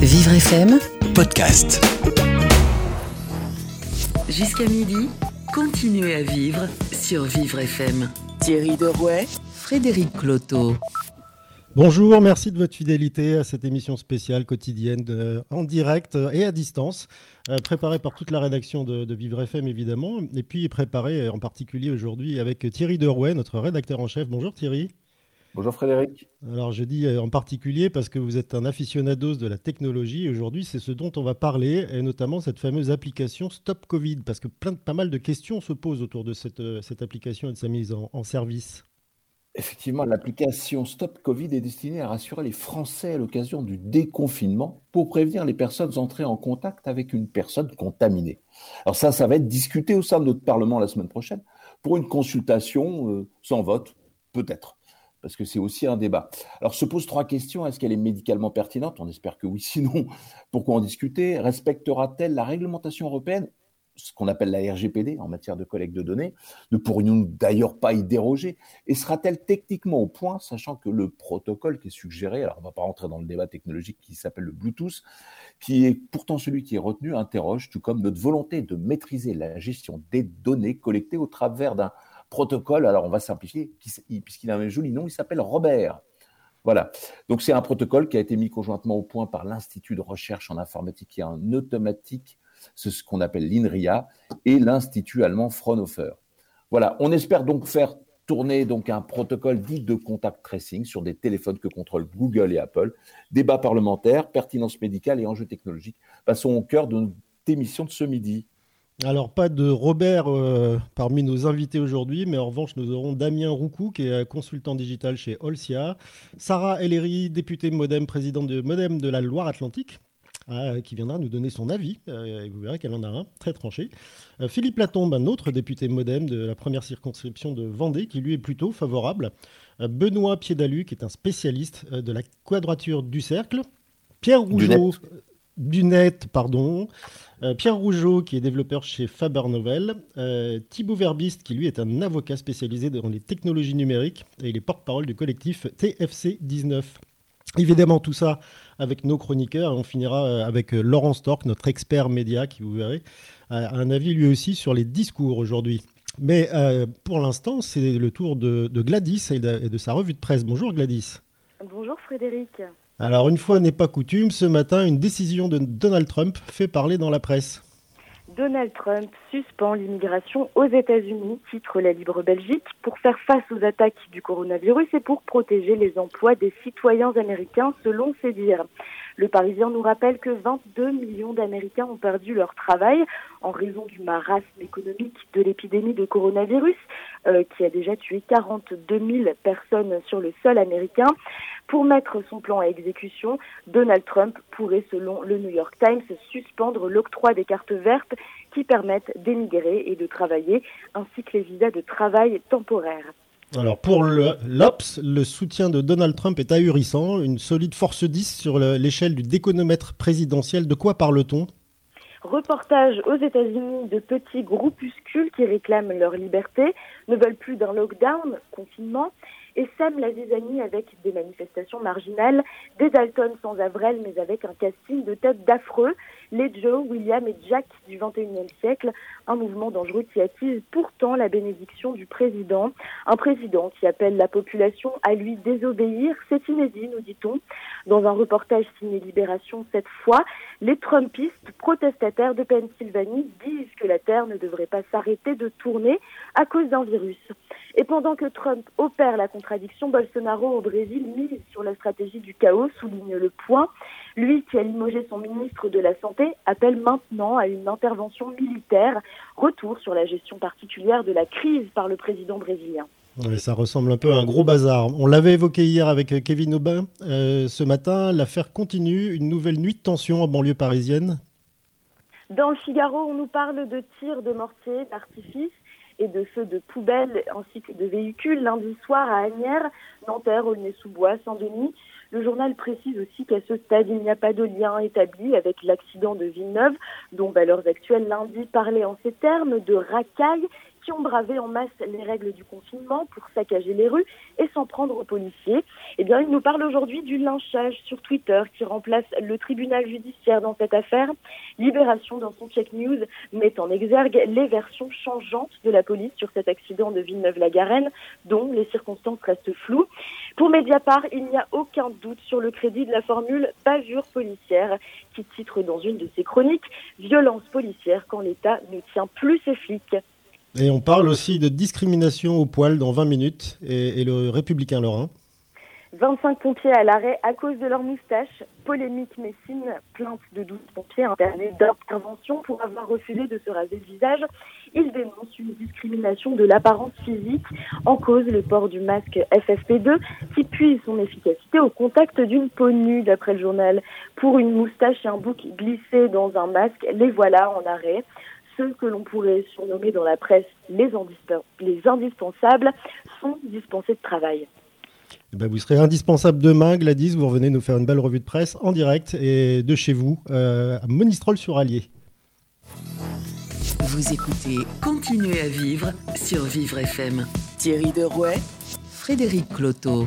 Vivre FM, podcast. jusqu'à midi, continuez à vivre sur Vivre FM. Thierry Derouet, Frédéric Cloteau. Bonjour, merci de votre fidélité à cette émission spéciale quotidienne de- en direct et à distance, euh, préparée par toute la rédaction de, de Vivre FM évidemment, et puis préparée en particulier aujourd'hui avec Thierry Derouet, notre rédacteur en chef. Bonjour Thierry. Bonjour Frédéric. Alors je dis euh, en particulier parce que vous êtes un aficionados de la technologie. et Aujourd'hui, c'est ce dont on va parler, et notamment cette fameuse application Stop Covid, parce que plein de, pas mal de questions se posent autour de cette, euh, cette application et de sa mise en- en service. Effectivement, l'application Stop Covid est destinée à rassurer les Français à l'occasion du déconfinement pour prévenir les personnes entrées en contact avec une personne contaminée. Alors ça, ça va être discuté au sein de notre Parlement la semaine prochaine pour une consultation euh, sans vote, peut-être, parce que c'est aussi un débat. Alors se posent trois questions. Est-ce qu'elle est médicalement pertinente? On espère que oui. Sinon, pourquoi en discuter? Respectera-t-elle la réglementation européenne? Ce qu'on appelle la RGPD en matière de collecte de données, ne pourrions d'ailleurs pas y déroger? Et sera-t-elle techniquement au point, sachant que le protocole qui est suggéré, alors on ne va pas rentrer dans le débat technologique qui s'appelle le Bluetooth, qui est pourtant celui qui est retenu, interroge, tout comme notre volonté de maîtriser la gestion des données collectées au travers d'un protocole, alors on va simplifier, puisqu'il a un joli nom, il s'appelle Robert. Voilà. Donc c'est un protocole qui a été mis conjointement au point par l'Institut de recherche en informatique et en automatique, c'est ce qu'on appelle l'INRIA, et l'Institut allemand Fraunhofer. Voilà. On espère donc faire tourner donc un protocole dit de contact tracing sur des téléphones que contrôlent Google et Apple. Débat parlementaire, pertinence médicale et enjeux technologiques passons au cœur de notre émission de ce midi. Alors, pas de Robert euh, parmi nos invités aujourd'hui, mais en revanche, nous aurons Damien Roucou, qui est consultant digital chez Olsia, Sarah Ellery, députée Modem, présidente de Modem de la Loire-Atlantique, euh, qui viendra nous donner son avis, euh, et vous verrez qu'elle en a un très tranché. Philippe Latombe, un autre député Modem de la première circonscription de Vendée, qui lui est plutôt favorable. Benoît Piédalu, qui est un spécialiste de la quadrature du cercle. Pierre Rougeau, du net, pardon. Euh, Pierre Rougeau, qui est développeur chez Faber Novel. Euh, Thibaut Verbiste, qui lui est un avocat spécialisé dans les technologies numériques et il est porte-parole du collectif TFC 19. Évidemment, tout ça avec nos chroniqueurs. On finira euh, avec Laurent Stork, notre expert média, qui vous verrez, a un avis lui aussi sur les discours aujourd'hui. Mais pour l'instant, c'est le tour de, Gladys et de sa revue de presse. Bonjour Gladys. Bonjour Frédéric. Alors, une fois n'est pas coutume, ce matin, une décision de Donald Trump fait parler dans la presse. Donald Trump suspend l'immigration aux États-Unis, titre la Libre Belgique, pour faire face aux attaques du coronavirus et pour protéger les emplois des citoyens américains, selon ses dires. Le Parisien nous rappelle que 22 millions d'Américains ont perdu leur travail en raison du marasme économique de l'épidémie de coronavirus, euh, qui a déjà tué 42 000 personnes sur le sol américain. Pour mettre son plan à exécution, Donald Trump pourrait, selon le New York Times, suspendre l'octroi des cartes vertes qui permettent d'émigrer et de travailler, ainsi que les visas de travail temporaires. Alors pour le- l'Obs, le soutien de Donald Trump est ahurissant, une solide force 10 sur le- l'échelle du déconomètre présidentiel. De quoi parle-t-on? Reportage aux États-Unis de petits groupuscules qui réclament leur liberté, ne veulent plus d'un lockdown, confinement, et sèment la zizanie avec des manifestations marginales, des Dalton sans Avril, mais avec un casting de têtes d'affreux, les Joe, William et Jack du XXIe siècle, un mouvement dangereux qui attise pourtant la bénédiction du président, un président qui appelle la population à lui désobéir, c'est inédit, nous dit-on. Dans un reportage signé Libération cette fois, les Trumpistes protestataires de Pennsylvanie disent que la Terre ne devrait pas s'arrêter de tourner à cause d'un virus. Et pendant que Trump opère la contradiction, Bolsonaro au Brésil mise sur la stratégie du chaos, souligne le point. Lui qui a limogé son ministre de la Santé appelle maintenant à une intervention militaire. Retour sur la gestion particulière de la crise par le président brésilien. Ça ressemble un peu à un gros bazar. On l'avait évoqué hier avec Kevin Aubin. Euh, ce matin, l'affaire continue. Une nouvelle nuit de tension en banlieue parisienne. Dans le Figaro, on nous parle de tirs de mortier, d'artifice et de feux de poubelles ainsi que de véhicules lundi soir à Agnières, Nanterre, Aulnay-sous-Bois, Saint-Denis. Le journal précise aussi qu'à ce stade, il n'y a pas de lien établi avec l'accident de Villeneuve, dont Valeurs Actuelles lundi parlait en ces termes de racaille qui ont bravé en masse les règles du confinement pour saccager les rues et s'en prendre aux policiers. Eh bien, il nous parle aujourd'hui du lynchage sur Twitter qui remplace le tribunal judiciaire dans cette affaire. Libération dans son check news met en exergue les versions changeantes de la police sur cet accident de Villeneuve-la-Garenne, dont les circonstances restent floues. Pour Mediapart, il n'y a aucun doute sur le crédit de la formule bavure policière qui titre dans une de ses chroniques violence policière quand l'État ne tient plus ses flics. Et on parle aussi de discrimination au poil dans 20 minutes et, le républicain Lorrain. 25 pompiers à l'arrêt à cause de leur moustache. Polémique Messine, plainte de 12 pompiers internés d'intervention pour avoir refusé de se raser le visage. Ils dénoncent une discrimination de l'apparence physique en cause le port du masque FFP2 qui puise son efficacité au contact d'une peau nue d'après le journal. Pour une moustache et un bouc glissés dans un masque, les voilà en arrêt ceux que l'on pourrait surnommer dans la presse les, les indispensables sont dispensés de travail. Eh ben, vous serez indispensable demain, Gladys. Vous revenez nous faire une belle revue de presse en direct et de chez vous, euh, à Monistrol-sur-Allier. Vous écoutez Continuez à vivre sur Vivre FM. Thierry Derouet, Frédéric Cloteau.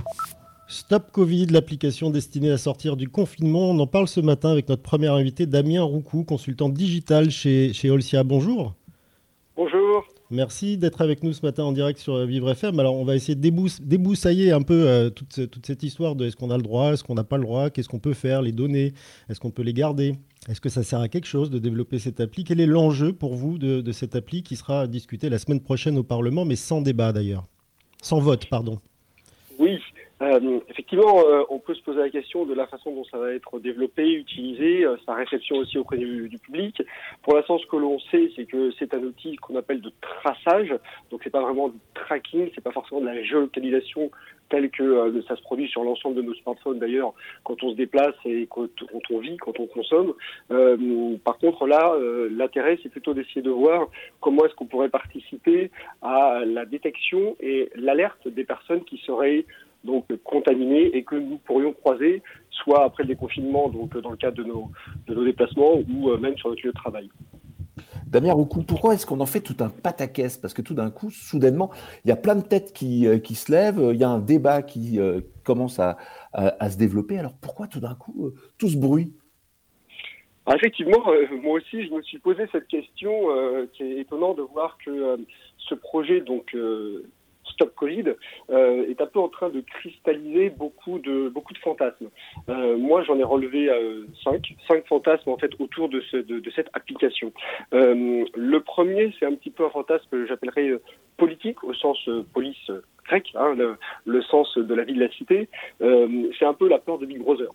Stop Covid, l'application destinée à sortir du confinement. On en parle ce matin avec notre premier invité, Damien Roucou, consultant digital chez, chez Olsia. Bonjour. Bonjour. Merci d'être avec nous ce matin en direct sur Vivre FM. Alors, on va essayer de déboussailler un peu euh, toute, toute, cette histoire de est-ce qu'on a le droit, est-ce qu'on n'a pas le droit, qu'est-ce qu'on peut faire, les données, est-ce qu'on peut les garder, est-ce que ça sert à quelque chose de développer cette appli? Quel est l'enjeu pour vous de, de cette appli qui sera discutée la semaine prochaine au Parlement, mais sans débat d'ailleurs? Sans vote, pardon. Oui, euh, effectivement, euh, on peut se poser la question de la façon dont ça va être développé, utilisé, euh, sa réception aussi auprès du, public. Pour l'instant, ce que l'on sait, c'est que c'est un outil qu'on appelle de traçage. Donc, c'est pas vraiment du tracking, c'est pas forcément de la géolocalisation telle que ça se produit sur l'ensemble de nos smartphones d'ailleurs quand on se déplace et quand, on vit, quand on consomme. par contre, là, l'intérêt, c'est plutôt d'essayer de voir comment est-ce qu'on pourrait participer à la détection et l'alerte des personnes qui seraient donc contaminés et que nous pourrions croiser, soit après le déconfinement, donc dans le cadre de nos, de nos déplacements ou euh, même sur notre lieu de travail. Damien Roucou, pourquoi est-ce qu'on en fait tout un pataquès? Parce que tout d'un coup, soudainement, il y a plein de têtes qui, euh, qui se lèvent, il y a un débat qui euh, commence à, à, se développer. Alors pourquoi tout d'un coup tout ce bruit? Ah, Effectivement, moi aussi, je me suis posé cette question qui est étonnant de voir que ce projet donc Stop Covid euh, est un peu en train de cristalliser beaucoup de beaucoup de fantasmes. Euh, moi, j'en ai relevé euh, cinq, cinq fantasmes en fait autour de, ce, de, cette application. le premier, c'est un petit peu un fantasme que j'appellerais politique au sens police grec, hein, le, le, sens de la vie de la cité. c'est un peu la peur de Big Brother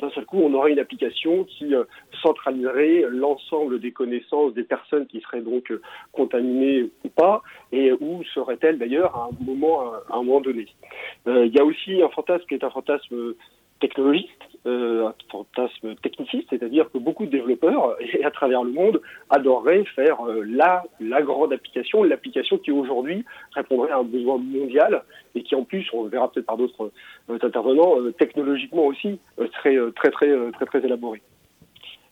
d'un seul coup, on aurait une application qui euh, centraliserait l'ensemble des connaissances des personnes qui seraient donc euh, contaminées ou pas, et où serait-elle d'ailleurs à un moment, à un moment donné. Euh, il y a aussi un fantasme qui est un fantasme technologiste, euh, un fantasme techniciste, c'est-à-dire que beaucoup de développeurs et à travers le monde adoreraient faire euh, la, la grande application, l'application qui aujourd'hui répondrait à un besoin mondial et qui en plus, on le verra peut-être par d'autres euh, intervenants, technologiquement aussi serait très très très très élaboré.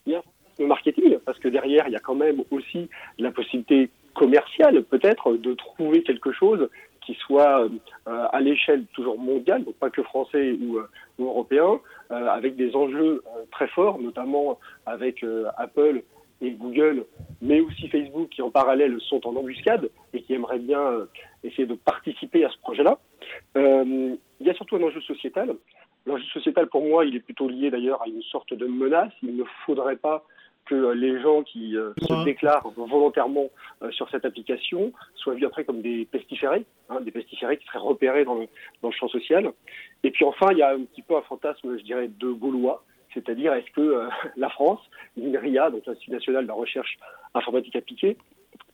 Il y a le marketing parce que derrière il y a quand même aussi la possibilité commerciale peut-être de trouver quelque chose qui soit euh, à l'échelle toujours mondiale, donc pas que français ou, euh, européen, euh, avec des enjeux très forts, notamment avec Apple et Google, mais aussi Facebook qui en parallèle sont en embuscade et qui aimeraient bien essayer de participer à ce projet-là. il y a surtout un enjeu sociétal. L'enjeu sociétal, pour moi, il est plutôt lié d'ailleurs à une sorte de menace. Il ne faudrait pas que les gens qui euh, se déclarent volontairement euh, sur cette application soient vus après comme des pestiférés, hein, des pestiférés qui seraient repérés dans le, dans le champ social. Et puis enfin, il y a un petit peu un fantasme, je dirais, de Gaulois, c'est-à-dire est-ce que euh, la France, l'INRIA, donc l'Institut national de la recherche informatique appliquée,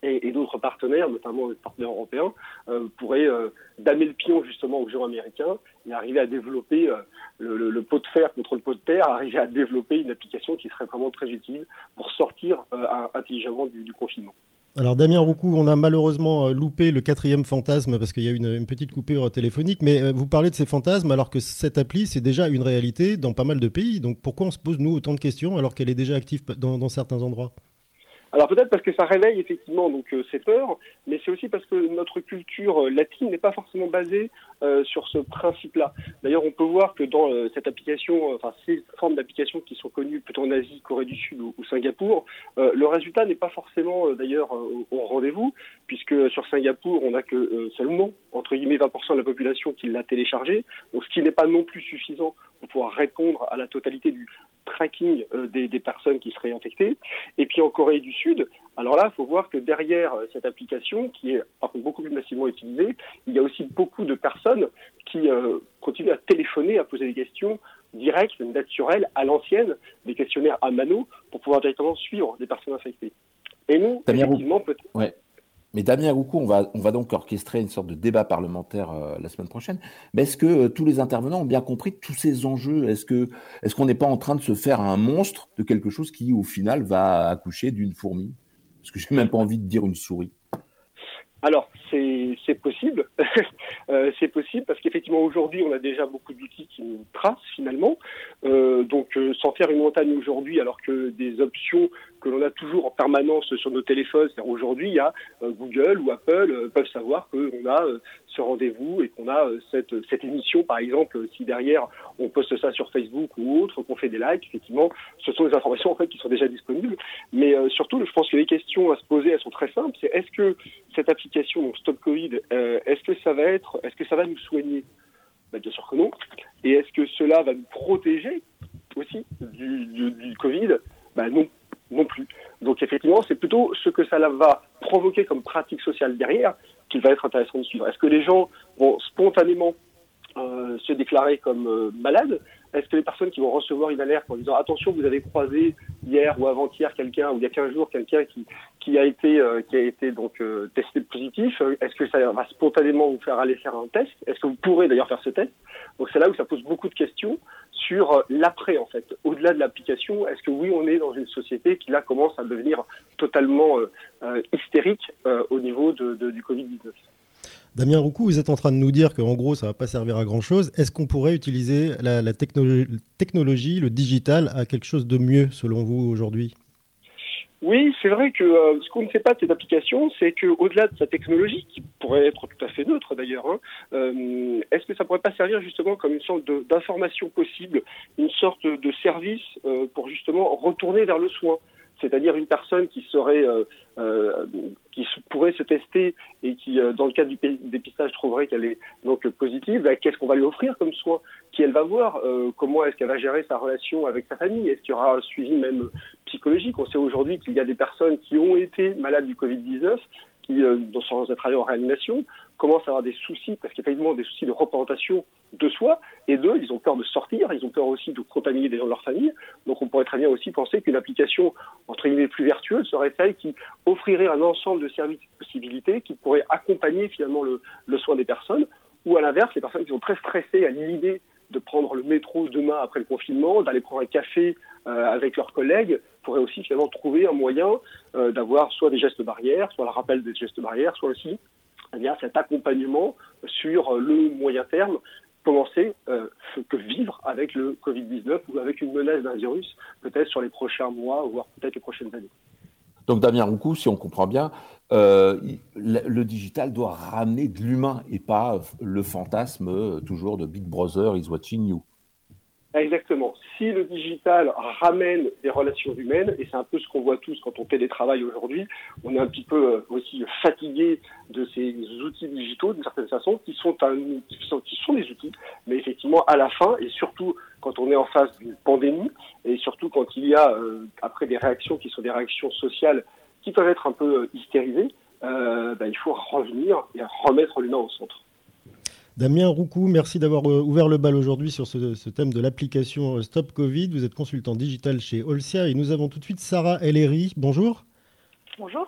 et, d'autres partenaires, notamment les partenaires européens, euh, pourraient euh, damer le pion justement aux gens américains et arriver à développer euh, le, pot de fer contre le pot de terre, arriver à développer une application qui serait vraiment très utile pour sortir intelligemment du, confinement. Alors Damien Roucou, on a malheureusement loupé le quatrième fantasme parce qu'il y a une, une petite coupure téléphonique, mais vous parlez de ces fantasmes alors que cette appli, c'est déjà une réalité dans pas mal de pays. Donc pourquoi on se pose, nous, autant de questions alors qu'elle est déjà active dans certains endroits? Alors peut-être parce que ça réveille effectivement donc euh, ces peurs, mais c'est aussi parce que notre culture euh, latine n'est pas forcément basée euh, sur ce principe-là. D'ailleurs, on peut voir que dans cette application, enfin ces formes d'application qui sont connues plutôt en Asie, Corée du Sud ou, Singapour, le résultat n'est pas forcément d'ailleurs au, rendez-vous, puisque sur Singapour, on n'a que seulement entre guillemets 20% de la population qui l'a téléchargé, donc ce qui n'est pas non plus suffisant pour pouvoir répondre à la totalité du tracking des, des personnes qui seraient infectées. Et puis en Corée du Sud, alors là, il faut voir que derrière euh, cette application, qui est beaucoup plus massivement utilisée, il y a aussi beaucoup de personnes qui euh, continuent à téléphoner, à poser des questions directes, naturelles, à l'ancienne, des questionnaires à mano, pour pouvoir directement suivre des personnes infectées. Et nous, effectivement, peut-être... Mais Damien Roucou, on va, on va donc orchestrer une sorte de débat parlementaire euh, la semaine prochaine. Mais est-ce que euh, tous les intervenants ont bien compris tous ces enjeux? Est-ce que est-ce qu'on n'est pas en train de se faire un monstre de quelque chose qui, au final, va accoucher d'une fourmi? Parce que j'ai même pas envie de dire une souris. Alors, c'est possible. euh, c'est possible parce qu'effectivement, aujourd'hui, on a déjà beaucoup d'outils qui nous tracent finalement. Donc, euh, sans faire une montagne aujourd'hui, alors que des options que l'on a toujours en permanence sur nos téléphones, aujourd'hui, il y a euh, Google ou Apple euh, peuvent savoir qu'on a ce rendez-vous et qu'on a cette, cette émission, par exemple, si derrière on poste ça sur Facebook ou autre, qu'on fait des likes, effectivement, ce sont des informations en fait qui sont déjà disponibles. Mais surtout, je pense que les questions à se poser, elles sont très simples. C'est est-ce que cette application, Stop Covid, est-ce que ça va être, est-ce que ça va nous soigner? Ben, Bien sûr que non. Et est-ce que cela va nous protéger aussi du, du, du Covid? Ben, Non, non plus. Donc effectivement, c'est plutôt ce que ça va provoquer comme pratique sociale derrière qu'il va être intéressant de suivre. Est-ce que les gens vont spontanément euh, se déclarer comme euh, malades? Est-ce que les personnes qui vont recevoir une alerte en disant attention, vous avez croisé hier ou avant-hier quelqu'un ou il y a 15 jours quelqu'un qui, a été euh, qui a été donc testé positif, est-ce que ça va spontanément vous faire aller faire un test? Est-ce que vous pourrez d'ailleurs faire ce test? Donc c'est là où ça pose beaucoup de questions sur euh, l'après en fait. Au-delà de l'application, est-ce que oui, on est dans une société qui là commence à devenir totalement euh, euh, hystérique au niveau de, du Covid-19 Damien Roucou, vous êtes en train de nous dire qu'en gros, ça ne va pas servir à grand-chose. Est-ce qu'on pourrait utiliser la, la technologie, le digital, à quelque chose de mieux, selon vous, aujourd'hui? Oui, c'est vrai que euh, ce qu'on ne sait pas de cette application, c'est qu'au-delà de sa technologie, qui pourrait être tout à fait neutre d'ailleurs, hein, euh, est-ce que ça pourrait pas servir justement comme une sorte d'information possible, une sorte de service euh, pour justement retourner vers le soin? C'est-à-dire une personne qui serait, euh, euh, qui pourrait se tester et qui, euh, dans le cas du dépistage, trouverait qu'elle est donc positive, bah, qu'est-ce qu'on va lui offrir comme soin? Qui elle va voir Comment est-ce qu'elle va gérer sa relation avec sa famille? Est-ce qu'il y aura un suivi même psychologique On sait aujourd'hui qu'il y a des personnes qui ont été malades du Covid-19 qui, euh, sans être allés en réanimation, commencent à avoir des soucis, parce qu'effectivement, des soucis de représentation de soi, et d'eux, ils ont peur de sortir, ils ont peur aussi de contaminer des gens de leur famille. Donc on pourrait très bien aussi penser qu'une application, entre guillemets, plus vertueuse serait celle qui offrirait un ensemble de services et de possibilités qui pourraient accompagner finalement le, le soin des personnes, ou à l'inverse, les personnes qui sont très stressées à l'idée de prendre le métro demain après le confinement, d'aller prendre un café euh, avec leurs collègues, pourraient aussi finalement trouver un moyen euh, d'avoir soit des gestes barrières, soit le rappel des gestes barrières, soit aussi eh cet accompagnement sur le moyen terme commencer euh, que vivre avec le Covid-19 ou avec une menace d'un virus, peut-être sur les prochains mois, voire peut-être les prochaines années. Donc Damien Roucou, si on comprend bien, euh, le, digital doit ramener de l'humain et pas le fantasme euh, toujours de Big Brother is watching you. Exactement. Si le digital ramène des relations humaines, et c'est un peu ce qu'on voit tous quand on télétravaille aujourd'hui, on est un petit peu euh, aussi fatigué de ces outils digitaux d'une certaine façon, qui sont, des outils, mais effectivement à la fin, et surtout quand on est en face d'une pandémie, et surtout quand il y a après des réactions qui sont des réactions sociales qui peuvent être un peu euh, hystérisées, euh, ben, il faut revenir et remettre l'humain au centre. Damien Roucou, merci d'avoir euh, ouvert le bal aujourd'hui sur ce, thème de l'application Stop Covid. Vous êtes consultant digital chez Olsia et nous avons tout de suite Sarah Ellery. Bonjour. Bonjour.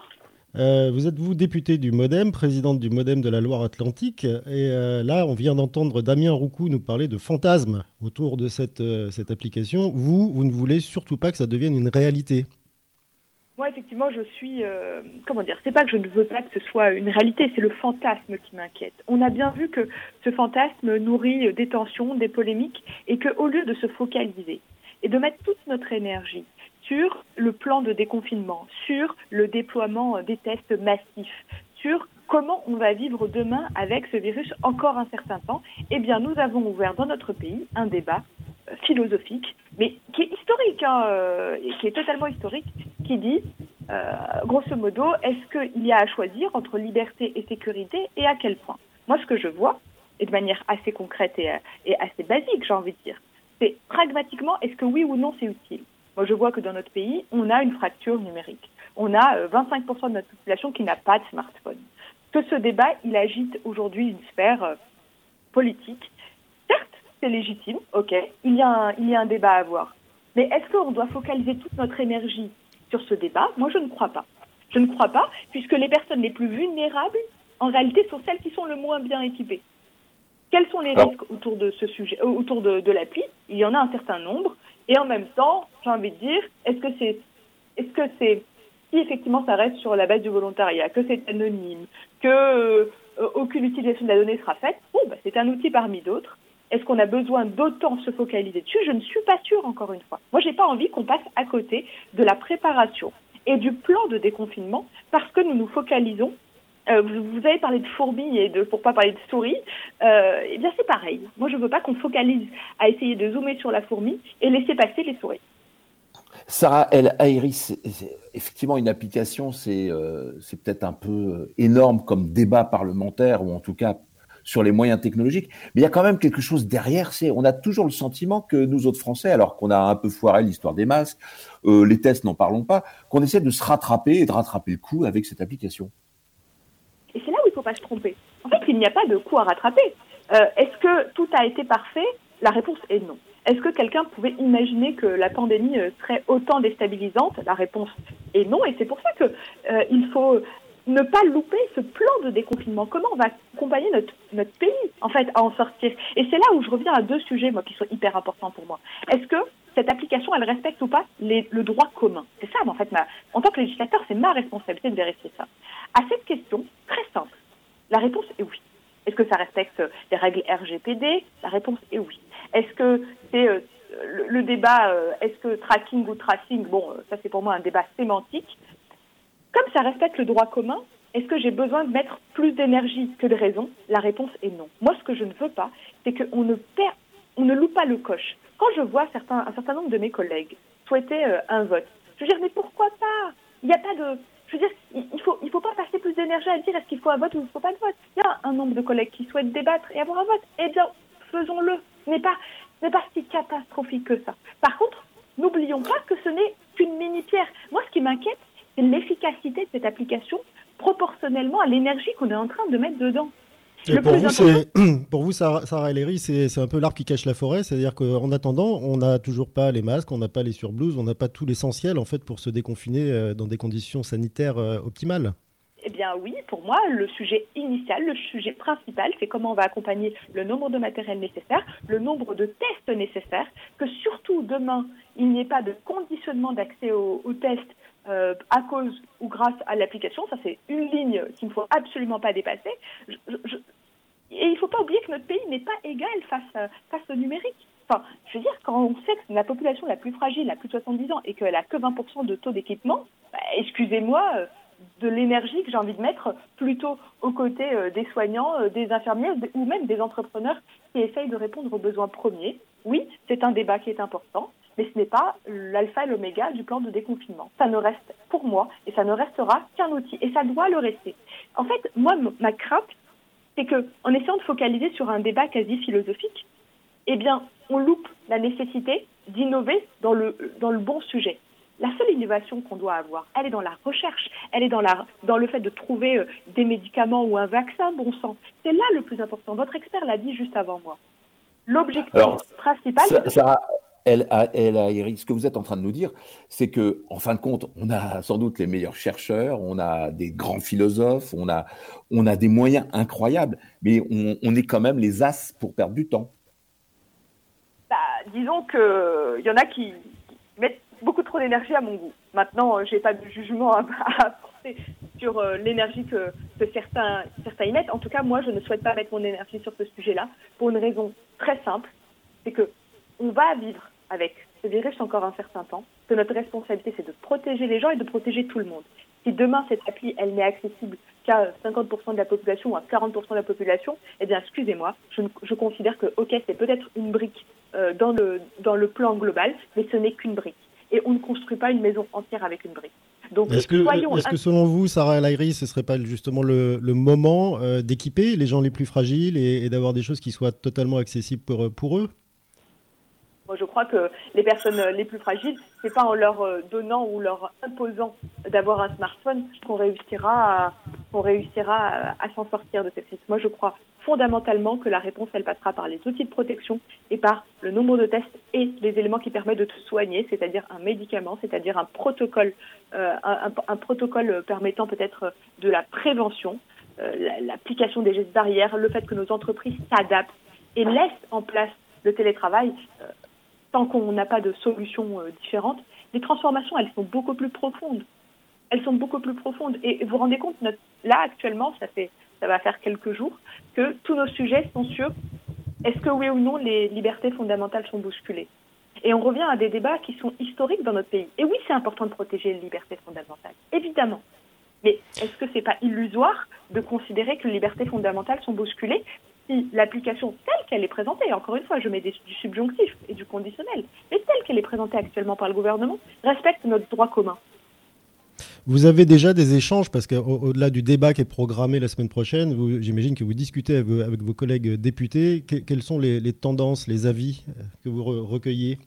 Euh, vous êtes vous députée du Modem, présidente du Modem de la Loire-Atlantique. Et là, on vient d'entendre Damien Roucou nous parler de fantasmes autour de cette, cette application. Vous, vous ne voulez surtout pas que ça devienne une réalité. Moi, effectivement, je suis. Euh, comment dire C'est pas que je ne veux pas que ce soit une réalité, c'est le fantasme qui m'inquiète. On a bien vu que ce fantasme nourrit des tensions, des polémiques, et qu'au lieu de se focaliser et de mettre toute notre énergie sur le plan de déconfinement, sur le déploiement des tests massifs, sur comment on va vivre demain avec ce virus encore un certain temps, eh bien, nous avons ouvert dans notre pays un débat philosophique, mais qui est historique, hein, euh, et qui est totalement historique, qui dit, euh, grosso modo, est-ce qu'il y a à choisir entre liberté et sécurité et à quel point? Moi, ce que je vois, et de manière assez concrète et, et assez basique, j'ai envie de dire, c'est pragmatiquement, est-ce que oui ou non c'est utile? Moi, je vois que dans notre pays, on a une fracture numérique. On a 25% de notre population qui n'a pas de smartphone que ce débat, il agite aujourd'hui une sphère euh, politique. C'est légitime, ok, il y, a un, il y a un débat à avoir. Mais est-ce qu'on doit focaliser toute notre énergie sur ce débat? Moi, je ne crois pas. Je ne crois pas, puisque les personnes les plus vulnérables, en réalité, sont celles qui sont le moins bien équipées. Quels sont les risques autour de ce sujet, euh, autour de, de l'appli Il y en a un certain nombre. Et en même temps, j'ai envie de dire, est-ce que c'est, est-ce que c'est si effectivement ça reste sur la base du volontariat, que c'est anonyme, que euh, aucune utilisation de la donnée sera faite, bon, bah, c'est un outil parmi d'autres. Est-ce qu'on a besoin d'autant se focaliser dessus? Je ne suis pas sûre, encore une fois. Moi, j'ai pas envie qu'on passe à côté de la préparation et du plan de déconfinement parce que nous nous focalisons. Euh, vous, avez parlé de fourmis et de pour pas parler de souris. Euh, eh bien, c'est pareil. Moi, je veux pas qu'on focalise à essayer de zoomer sur la fourmi et laisser passer les souris. Sarah El Aïris, effectivement, une application, euh, c'est peut-être un peu euh, énorme comme débat parlementaire, ou en tout cas sur les moyens technologiques, mais il y a quand même quelque chose derrière. C'est, on a toujours le sentiment que nous autres Français, alors qu'on a un peu foiré l'histoire des masques, euh, les tests, n'en parlons pas, qu'on essaie de se rattraper et de rattraper le coup avec cette application. Et c'est là où il ne faut pas se tromper. En fait, il n'y a pas de coup à rattraper. est-ce que tout a été parfait? La réponse est non. Est-ce que quelqu'un pouvait imaginer que la pandémie euh, serait autant déstabilisante? La réponse est non, et c'est pour ça qu'il euh, faut ne pas louper ce plan de déconfinement. Comment on va accompagner notre, notre pays, en fait, à en sortir? Et c'est là où je reviens à deux sujets, moi, qui sont hyper importants pour moi. Est-ce que cette application, elle respecte ou pas le droit commun? C'est ça, en fait, ma, en tant que législateur, c'est ma responsabilité de vérifier ça. À cette question, très simple, la réponse est oui. Est-ce que ça respecte les règles RGPD La réponse est oui. Est-ce que c'est euh, le, débat, euh, est-ce que tracking ou tracing, bon, euh, ça c'est pour moi un débat sémantique. Comme ça respecte le droit commun, est-ce que j'ai besoin de mettre plus d'énergie que de raison? La réponse est non. Moi, ce que je ne veux pas, c'est qu'on ne perd, on ne loue pas le coche. Quand je vois certains, un certain nombre de mes collègues souhaiter un vote, je veux dire, mais pourquoi pas? Il n'y a pas de, je veux dire, il faut, il faut pas passer plus d'énergie à dire est-ce qu'il faut un vote ou il ne faut pas de vote? Il y a un nombre de collègues qui souhaitent débattre et avoir un vote. Eh bien, faisons-le. N'est pas, pas si catastrophique que ça. Par contre, n'oublions pas que ce n'est qu'une mini-pierre. Moi, ce qui m'inquiète, c'est l'efficacité de cette application proportionnellement à l'énergie qu'on est en train de mettre dedans. pour, vous, pour vous, Sarah, Sarah c'est un peu l'arbre qui cache la forêt, c'est-à-dire qu'en attendant, on n'a toujours pas les masques, on n'a pas les surblouses, on n'a pas tout l'essentiel en fait pour se déconfiner euh, dans des conditions sanitaires euh, optimales. Eh bien oui, pour moi, le sujet initial, le sujet principal, c'est comment on va accompagner le nombre de matériel nécessaire, le nombre de tests nécessaires, que surtout demain, il n'y ait pas de conditionnement d'accès aux, tests euh, à cause ou grâce à l'application. Ça, c'est une ligne qu'il ne faut absolument pas dépasser. et il ne faut pas oublier que notre pays n'est pas égal face, face au numérique. Enfin, je veux dire, quand on sait que la population la plus fragile, la plus de 70 ans, et qu'elle n'a que 20% de taux d'équipement, bah, excusez-moi, euh, de l'énergie que j'ai envie de mettre plutôt aux côtés euh, des soignants, euh, des infirmiers ou même des entrepreneurs qui essayent de répondre aux besoins premiers. Oui, c'est un débat qui est important, mais ce n'est pas l'alpha et l'oméga du plan de déconfinement. Ça ne reste, pour moi, et ça ne restera qu'un outil, et ça doit le rester. En fait, moi, ma crainte, c'est qu'en essayant de focaliser sur un débat quasi philosophique, eh bien, on loupe la nécessité d'innover dans le, dans le bon sujet. La seule innovation qu'on doit avoir, elle est dans la recherche, elle est dans, la, dans le fait de trouver euh, des médicaments ou un vaccin, bon sang. C'est là le plus important. Votre expert l'a dit juste avant moi. L'objectif principal. Elle elle a, ce que vous êtes en train de nous dire, c'est que, en fin de compte, on a sans doute les meilleurs chercheurs, on a des grands philosophes, on a, on a des moyens incroyables, mais on, est quand même les as pour perdre du temps. Bah, disons qu'il y en a qui mettent beaucoup trop d'énergie à mon goût. Maintenant, euh, je n'ai pas de jugement à, apporter sur euh, l'énergie que, certains, certains y mettent. En tout cas, moi, je ne souhaite pas mettre mon énergie sur ce sujet-là pour une raison très simple, c'est que on va vivre avec ce virus encore un certain temps, que notre responsabilité, c'est de protéger les gens et de protéger tout le monde. Si demain, cette appli, elle n'est accessible qu'à 50% de la population ou à 40% de la population, eh bien, excusez-moi, je, considère que, OK, c'est peut-être une brique euh, dans, le, dans le plan global, mais ce n'est qu'une brique. Et on ne construit pas une maison entière avec une brique. Est-ce que, selon vous, Sarah El ce ne serait pas justement le, moment euh, d'équiper les gens les plus fragiles et, d'avoir des choses qui soient totalement accessibles pour, pour eux? Moi, je crois que les personnes les plus fragiles, c'est pas en leur euh, donnant ou leur imposant d'avoir un smartphone qu'on réussira à, réussira s'en sortir de cette crise. Moi, je crois fondamentalement que la réponse, elle passera par les outils de protection et par le nombre de tests et les éléments qui permettent de te soigner, c'est-à-dire un médicament, c'est-à-dire un protocole, euh, un, protocole permettant peut-être de la prévention, euh, l'application des gestes barrières, le fait que nos entreprises s'adaptent et laissent en place le télétravail tant qu'on n'a pas de solution euh, différente, les transformations, elles sont beaucoup plus profondes. Elles sont beaucoup plus profondes. Et vous vous rendez compte, là, actuellement, ça, fait, ça va faire quelques jours, que tous nos sujets sont sur est-ce que oui ou non les libertés fondamentales sont bousculées Et on revient à des débats qui sont historiques dans notre pays. Et oui, c'est important de protéger les libertés fondamentales, évidemment. Mais est-ce que ce n'est pas illusoire de considérer que les libertés fondamentales sont bousculées si l'application telle qu'elle est présentée, encore une fois, je mets du subjonctif et du conditionnel, mais telle qu'elle est présentée actuellement par le gouvernement, respecte notre droit commun. Vous avez déjà des échanges, parce qu'au-delà du débat qui est programmé la semaine prochaine, j'imagine que vous discutez avec, vos collègues députés. quelles sont les, tendances, les avis euh, que vous recueillez?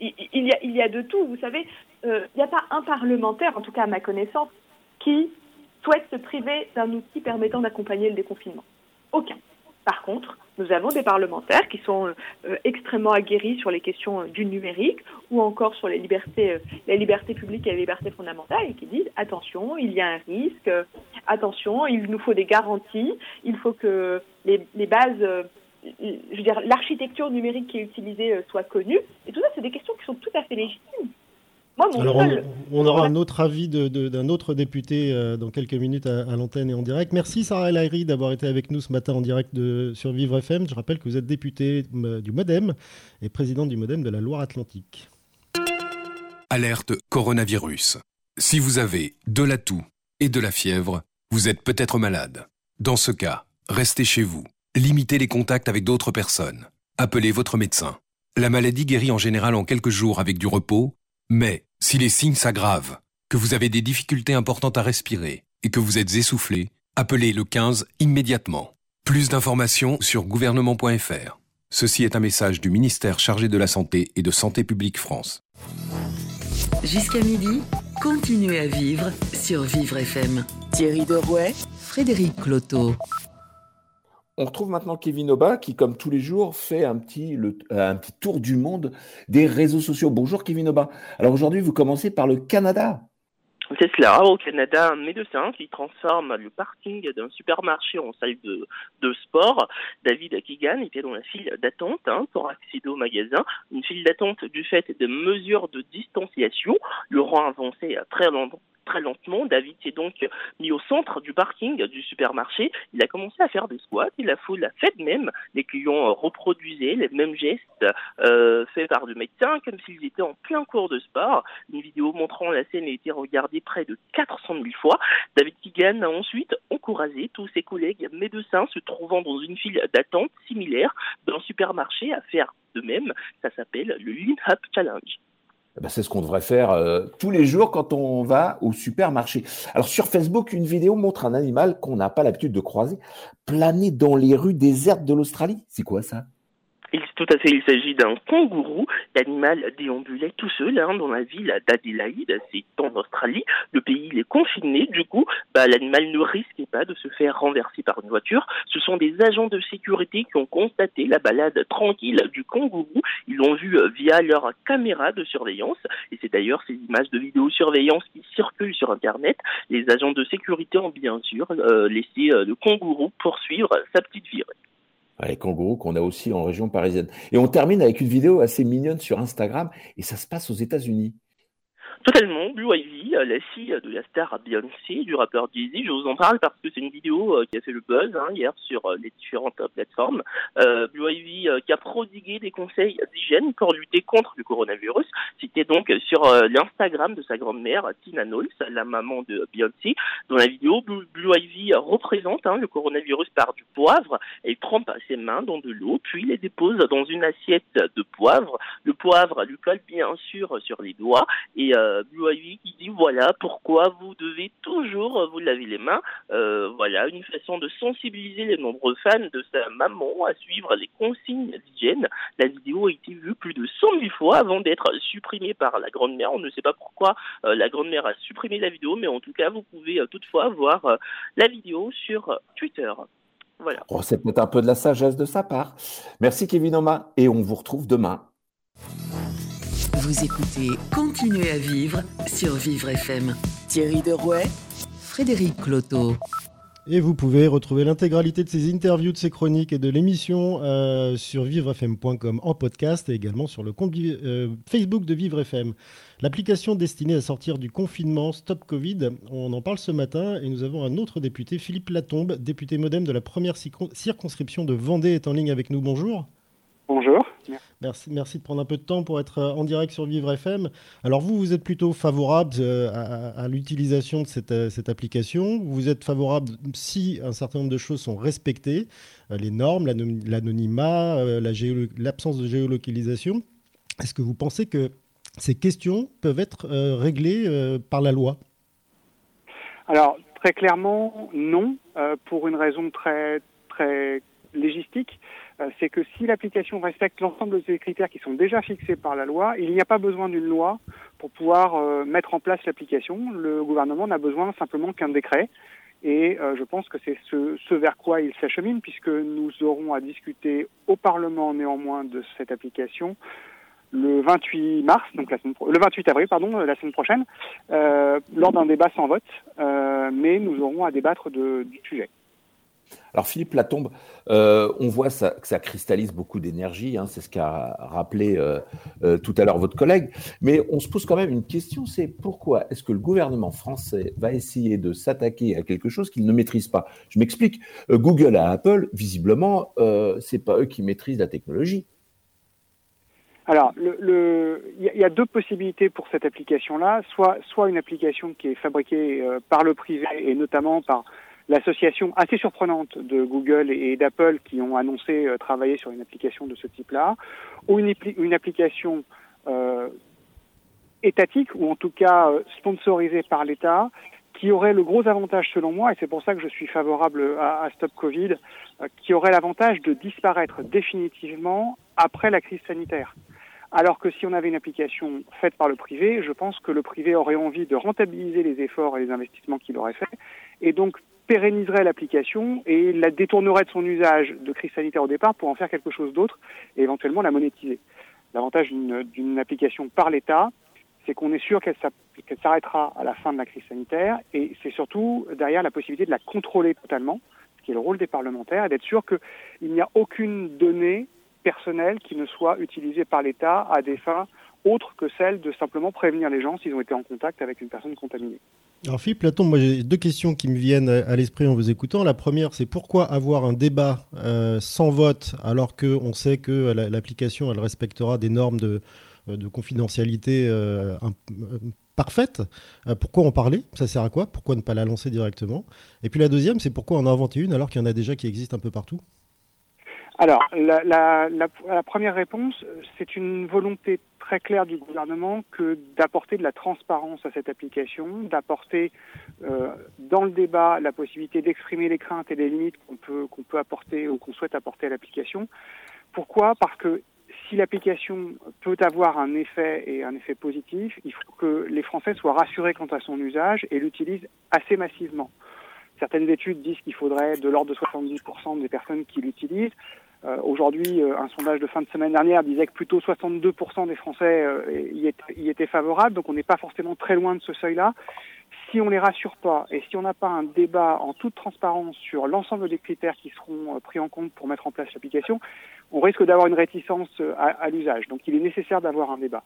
Il, y a, il, y a, de tout. Vous savez, euh, il n'y a pas un parlementaire, en tout cas à ma connaissance, qui souhaite se priver d'un outil permettant d'accompagner le déconfinement. Aucun. Par contre, nous avons des parlementaires qui sont euh, extrêmement aguerris sur les questions euh, du numérique ou encore sur les libertés, euh, les libertés publiques et les libertés fondamentales et qui disent attention, il y a un risque, attention, il nous faut des garanties, il faut que les bases, je veux dire, l'architecture numérique qui est utilisée soit connue. Et tout ça, c'est des questions qui sont tout à fait légitimes. Alors on, aura un autre avis d'un autre député euh, dans quelques minutes à, l'antenne et en direct. Merci Sarah El d'avoir été avec nous ce matin en direct de, sur Vivre FM. Je rappelle que vous êtes député euh, du Modem et président du Modem de la Loire-Atlantique. Alerte coronavirus. Si vous avez de la toux et de la fièvre, vous êtes peut-être malade. Dans ce cas, restez chez vous. Limitez les contacts avec d'autres personnes. Appelez votre médecin. La maladie guérit en général en quelques jours avec du repos mais si les signes s'aggravent, que vous avez des difficultés importantes à respirer et que vous êtes essoufflé, appelez le 15 immédiatement. Plus d'informations sur gouvernement.fr. Ceci est un message du ministère chargé de la Santé et de Santé publique France. Jusqu'à midi, continuez à vivre sur Vivre FM. Thierry Derouet, Frédéric Cloteau. On retrouve maintenant Kevin Oba qui, comme tous les jours, fait un petit, euh, un petit tour du monde des réseaux sociaux. Bonjour Kevin Oba. Alors aujourd'hui, vous commencez par le Canada. C'est cela. Au Canada, un médecin qui transforme le parking d'un supermarché en salle de, sport. David Keegan était dans la file d'attente hein, pour accéder au magasin. Une file d'attente du fait de mesures de distanciation. Le rang avancé très longtemps très lentement. David s'est donc mis au centre du parking du supermarché. Il a commencé à faire des squats la foule a fait de même. Les clients reproduisaient les mêmes gestes euh, faits par le médecin comme s'ils étaient en plein cours de sport. Une vidéo montrant la scène a été regardée près de 400 000 fois. David Keegan a ensuite encouragé tous ses collègues médecins se trouvant dans une file d'attente similaire le supermarché à faire de même. Ça s'appelle le Lean Up Challenge. Eh ben, c'est ce qu'on devrait faire euh, tous les jours quand on va au supermarché. Alors sur Facebook, une vidéo montre un animal qu'on n'a pas l'habitude de croiser planer dans les rues désertes de l'Australie. C'est quoi ça? Tout à fait, il s'agit d'un kangourou. L'animal déambulait tout seul hein, dans la ville d'Adélaïde, c'est en Australie. Le pays il est confiné, du coup, bah, l'animal ne risquait pas de se faire renverser par une voiture. Ce sont des agents de sécurité qui ont constaté la balade tranquille du kangourou. Ils l'ont vu euh, via leur caméra de surveillance. Et c'est d'ailleurs ces images de vidéosurveillance qui circulent sur Internet. Les agents de sécurité ont bien sûr euh, laissé euh, le kangourou poursuivre sa petite virée les kangourous qu'on a aussi en région parisienne. Et on termine avec une vidéo assez mignonne sur Instagram, et ça se passe aux États-Unis. Totalement, Blue Ivy, euh, la fille de la star Beyoncé, du rappeur Jay-Z, je vous en parle parce que c'est une vidéo euh, qui a fait le buzz hein, hier sur euh, les différentes plateformes. Blue Ivy qui a prodigué des conseils d'hygiène pour lutter contre le coronavirus. C'était donc sur l'Instagram de sa grand-mère, Tina Knowles, la maman de Beyoncé. Dans la vidéo, Blue, Ivy représente hein, le coronavirus par du poivre. Elle trempe ses mains dans de l'eau, puis les dépose dans une assiette de poivre. Le poivre lui colle bien sûr sur les doigts et euh, Ivy qui dit voilà pourquoi vous devez toujours vous laver les mains. Euh, voilà une façon de sensibiliser les nombreux fans de sa maman à suivre les consignes d'hygiène. La vidéo a été vue plus de 100 000 fois avant d'être supprimée par la grand-mère. On ne sait pas pourquoi euh, la grand-mère a supprimé la vidéo, mais en tout cas vous pouvez toutefois voir la vidéo sur Twitter. Voilà. Oh, c'est peut-être un peu de la sagesse de sa part. Merci Kevin Oma et on vous retrouve demain. Vous écoutez Continuez à vivre sur Vivre FM. Thierry Derouet, Frédéric Cloteau. Et vous pouvez retrouver l'intégralité de ces interviews, de ces chroniques et de l'émission euh, sur vivrefm.com en podcast et également sur le compte euh, Facebook de Vivre FM. L'application destinée à sortir du confinement Stop Covid, on en parle ce matin et nous avons un autre député, Philippe Latombe, député modem de la première circonscription de Vendée, est en ligne avec nous. Bonjour. Bonjour. Merci, merci de prendre un peu de temps pour être euh, en direct sur Vivre FM. Alors vous, vous êtes plutôt favorable euh, à, l'utilisation de cette, euh, cette, application. Vous êtes favorable si un certain nombre de choses sont respectées, les normes, l'anonymat, l'absence de géolocalisation. Est-ce que vous pensez que ces questions peuvent être réglées par la loi? Alors très clairement, non, pour une raison très très légistique. Euh, c'est que si l'application respecte l'ensemble de ces critères qui sont déjà fixés par la loi, il n'y a pas besoin d'une loi pour pouvoir euh, mettre en place l'application. Le gouvernement n'a besoin simplement qu'un décret. Et euh, je pense que c'est ce, vers quoi il s'achemine, puisque nous aurons à discuter au Parlement néanmoins de cette application le 28 mars, donc la semaine le 28 avril, pardon, la semaine prochaine, lors d'un débat sans vote. mais nous aurons à débattre du sujet. Alors Philippe Latombe, euh, on voit ça, que ça cristallise beaucoup d'énergie, hein, c'est ce qu'a rappelé euh, euh, tout à l'heure votre collègue, mais on se pose quand même une question, c'est pourquoi est-ce que le gouvernement français va essayer de s'attaquer à quelque chose qu'il ne maîtrise pas? Je m'explique, Google et Apple, visiblement, c'est pas eux qui maîtrisent la technologie. Alors, il y, a deux possibilités pour cette application-là, soit, soit une application qui est fabriquée par le privé et notamment par l'association assez surprenante de Google et d'Apple qui ont annoncé euh, travailler sur une application de ce type-là, ou une, application euh, étatique, ou en tout cas euh, sponsorisée par l'État, qui aurait le gros avantage selon moi, et c'est pour ça que je suis favorable à, Stop Covid, qui aurait l'avantage de disparaître définitivement après la crise sanitaire. Alors que si on avait une application faite par le privé, je pense que le privé aurait envie de rentabiliser les efforts et les investissements qu'il aurait fait, et donc pérenniserait l'application et la détournerait de son usage de crise sanitaire au départ pour en faire quelque chose d'autre et éventuellement la monétiser. L'avantage d'une application par l'État, c'est qu'on est sûr qu'elle s'arrêtera à la fin de la crise sanitaire et c'est surtout derrière la possibilité de la contrôler totalement, ce qui est le rôle des parlementaires, et d'être sûr qu'il n'y a aucune donnée personnelle qui ne soit utilisée par l'État à des fins autres que celles de simplement prévenir les gens s'ils ont été en contact avec une personne contaminée. Alors Philippe Platon, moi j'ai deux questions qui me viennent à l'esprit en vous écoutant. La première, c'est pourquoi avoir un débat euh, sans vote alors qu'on sait que l'application elle respectera des normes de, euh, confidentialité euh, parfaites? Pourquoi en parler? Ça sert à quoi? Pourquoi ne pas la lancer directement? Et puis la deuxième, c'est pourquoi en inventer une alors qu'il y en a déjà qui existent un peu partout? Alors, la, première réponse, c'est une volonté très claire du gouvernement que d'apporter de la transparence à cette application, d'apporter euh, dans le débat la possibilité d'exprimer les craintes et les limites qu'on peut qu'on peut apporter ou qu'on souhaite apporter à l'application. Pourquoi? Parce que si l'application peut avoir un effet et un effet positif, il faut que les Français soient rassurés quant à son usage et l'utilisent assez massivement. Certaines études disent qu'il faudrait de l'ordre de 70% des personnes qui l'utilisent. Euh, aujourd'hui, euh, un sondage de fin de semaine dernière disait que plutôt 62% des Français euh, y, étaient, y, étaient, favorables, donc on n'est pas forcément très loin de ce seuil-là. Si on les rassure pas et si on n'a pas un débat en toute transparence sur l'ensemble des critères qui seront pris en compte pour mettre en place l'application, on risque d'avoir une réticence à, à l'usage. Donc il est nécessaire d'avoir un débat.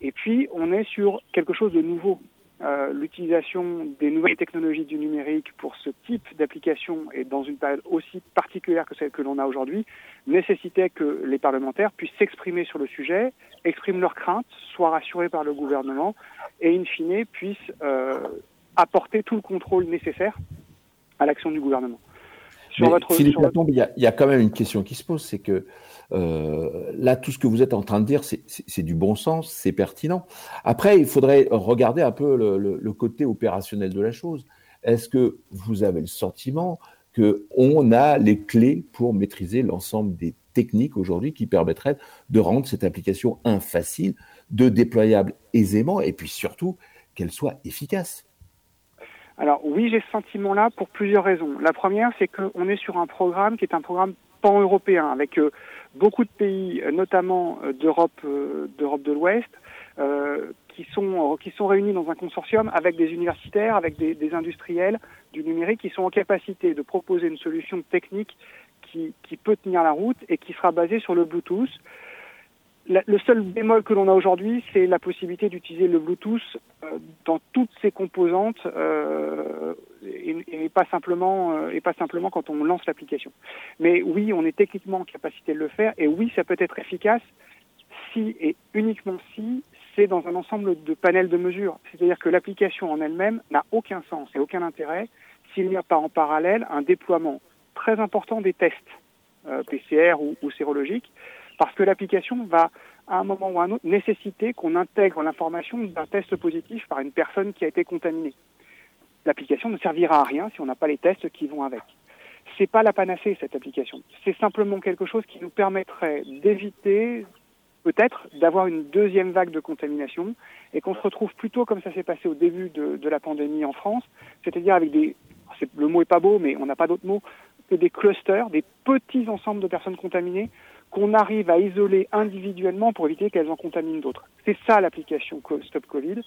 Et puis, on est sur quelque chose de nouveau. Euh, l'utilisation des nouvelles technologies du numérique pour ce type d'application et dans une période aussi particulière que celle que l'on a aujourd'hui nécessitait que les parlementaires puissent s'exprimer sur le sujet, expriment leurs craintes, soient rassurés par le gouvernement et in fine puissent euh, apporter tout le contrôle nécessaire à l'action du gouvernement. Sur votre, Philippe il, y a, il, y a, quand même une question qui se pose, c'est que euh, là, tout ce que vous êtes en train de dire, c'est du bon sens, c'est pertinent. Après, il faudrait regarder un peu le, le, le côté opérationnel de la chose. Est-ce que vous avez le sentiment qu'on a les clés pour maîtriser l'ensemble des techniques aujourd'hui qui permettraient de rendre cette application infacile, de déployable aisément, et puis surtout qu'elle soit efficace? Alors oui, j'ai ce sentiment-là pour plusieurs raisons. La première, c'est qu'on est sur un programme qui est un programme pan-européen, avec euh, beaucoup de pays, euh, notamment euh, d'Europe, d'Europe de l'Ouest, qui sont qui sont réunis dans un consortium avec des universitaires, avec des, des, industriels du numérique, qui sont en capacité de proposer une solution technique qui, qui peut tenir la route et qui sera basée sur le Bluetooth le seul bémol que l'on a aujourd'hui, c'est la possibilité d'utiliser le Bluetooth euh, dans toutes ses composantes euh, et, pas simplement euh, et pas simplement quand on lance l'application. Mais oui, on est techniquement en capacité de le faire et oui, ça peut être efficace si et uniquement si c'est dans un ensemble de panels de mesures. C'est-à-dire que l'application en elle-même n'a aucun sens et aucun intérêt s'il n'y a pas en parallèle un déploiement très important des tests PCR ou, ou sérologiques parce que l'application va, à un moment ou à un autre, nécessiter qu'on intègre l'information d'un test positif par une personne qui a été contaminée. L'application ne servira à rien si on n'a pas les tests qui vont avec. C'est pas la panacée cette application. C'est simplement quelque chose qui nous permettrait d'éviter peut-être d'avoir une deuxième vague de contamination et qu'on se retrouve plutôt comme ça s'est passé au début de, la pandémie en France, c'est-à-dire avec des, le mot est pas beau, mais on n'a pas d'autre mot, que des clusters, des petits ensembles de personnes contaminées qu'on arrive à isoler individuellement pour éviter qu'elles en contaminent d'autres. C'est ça l'application Stop Covid.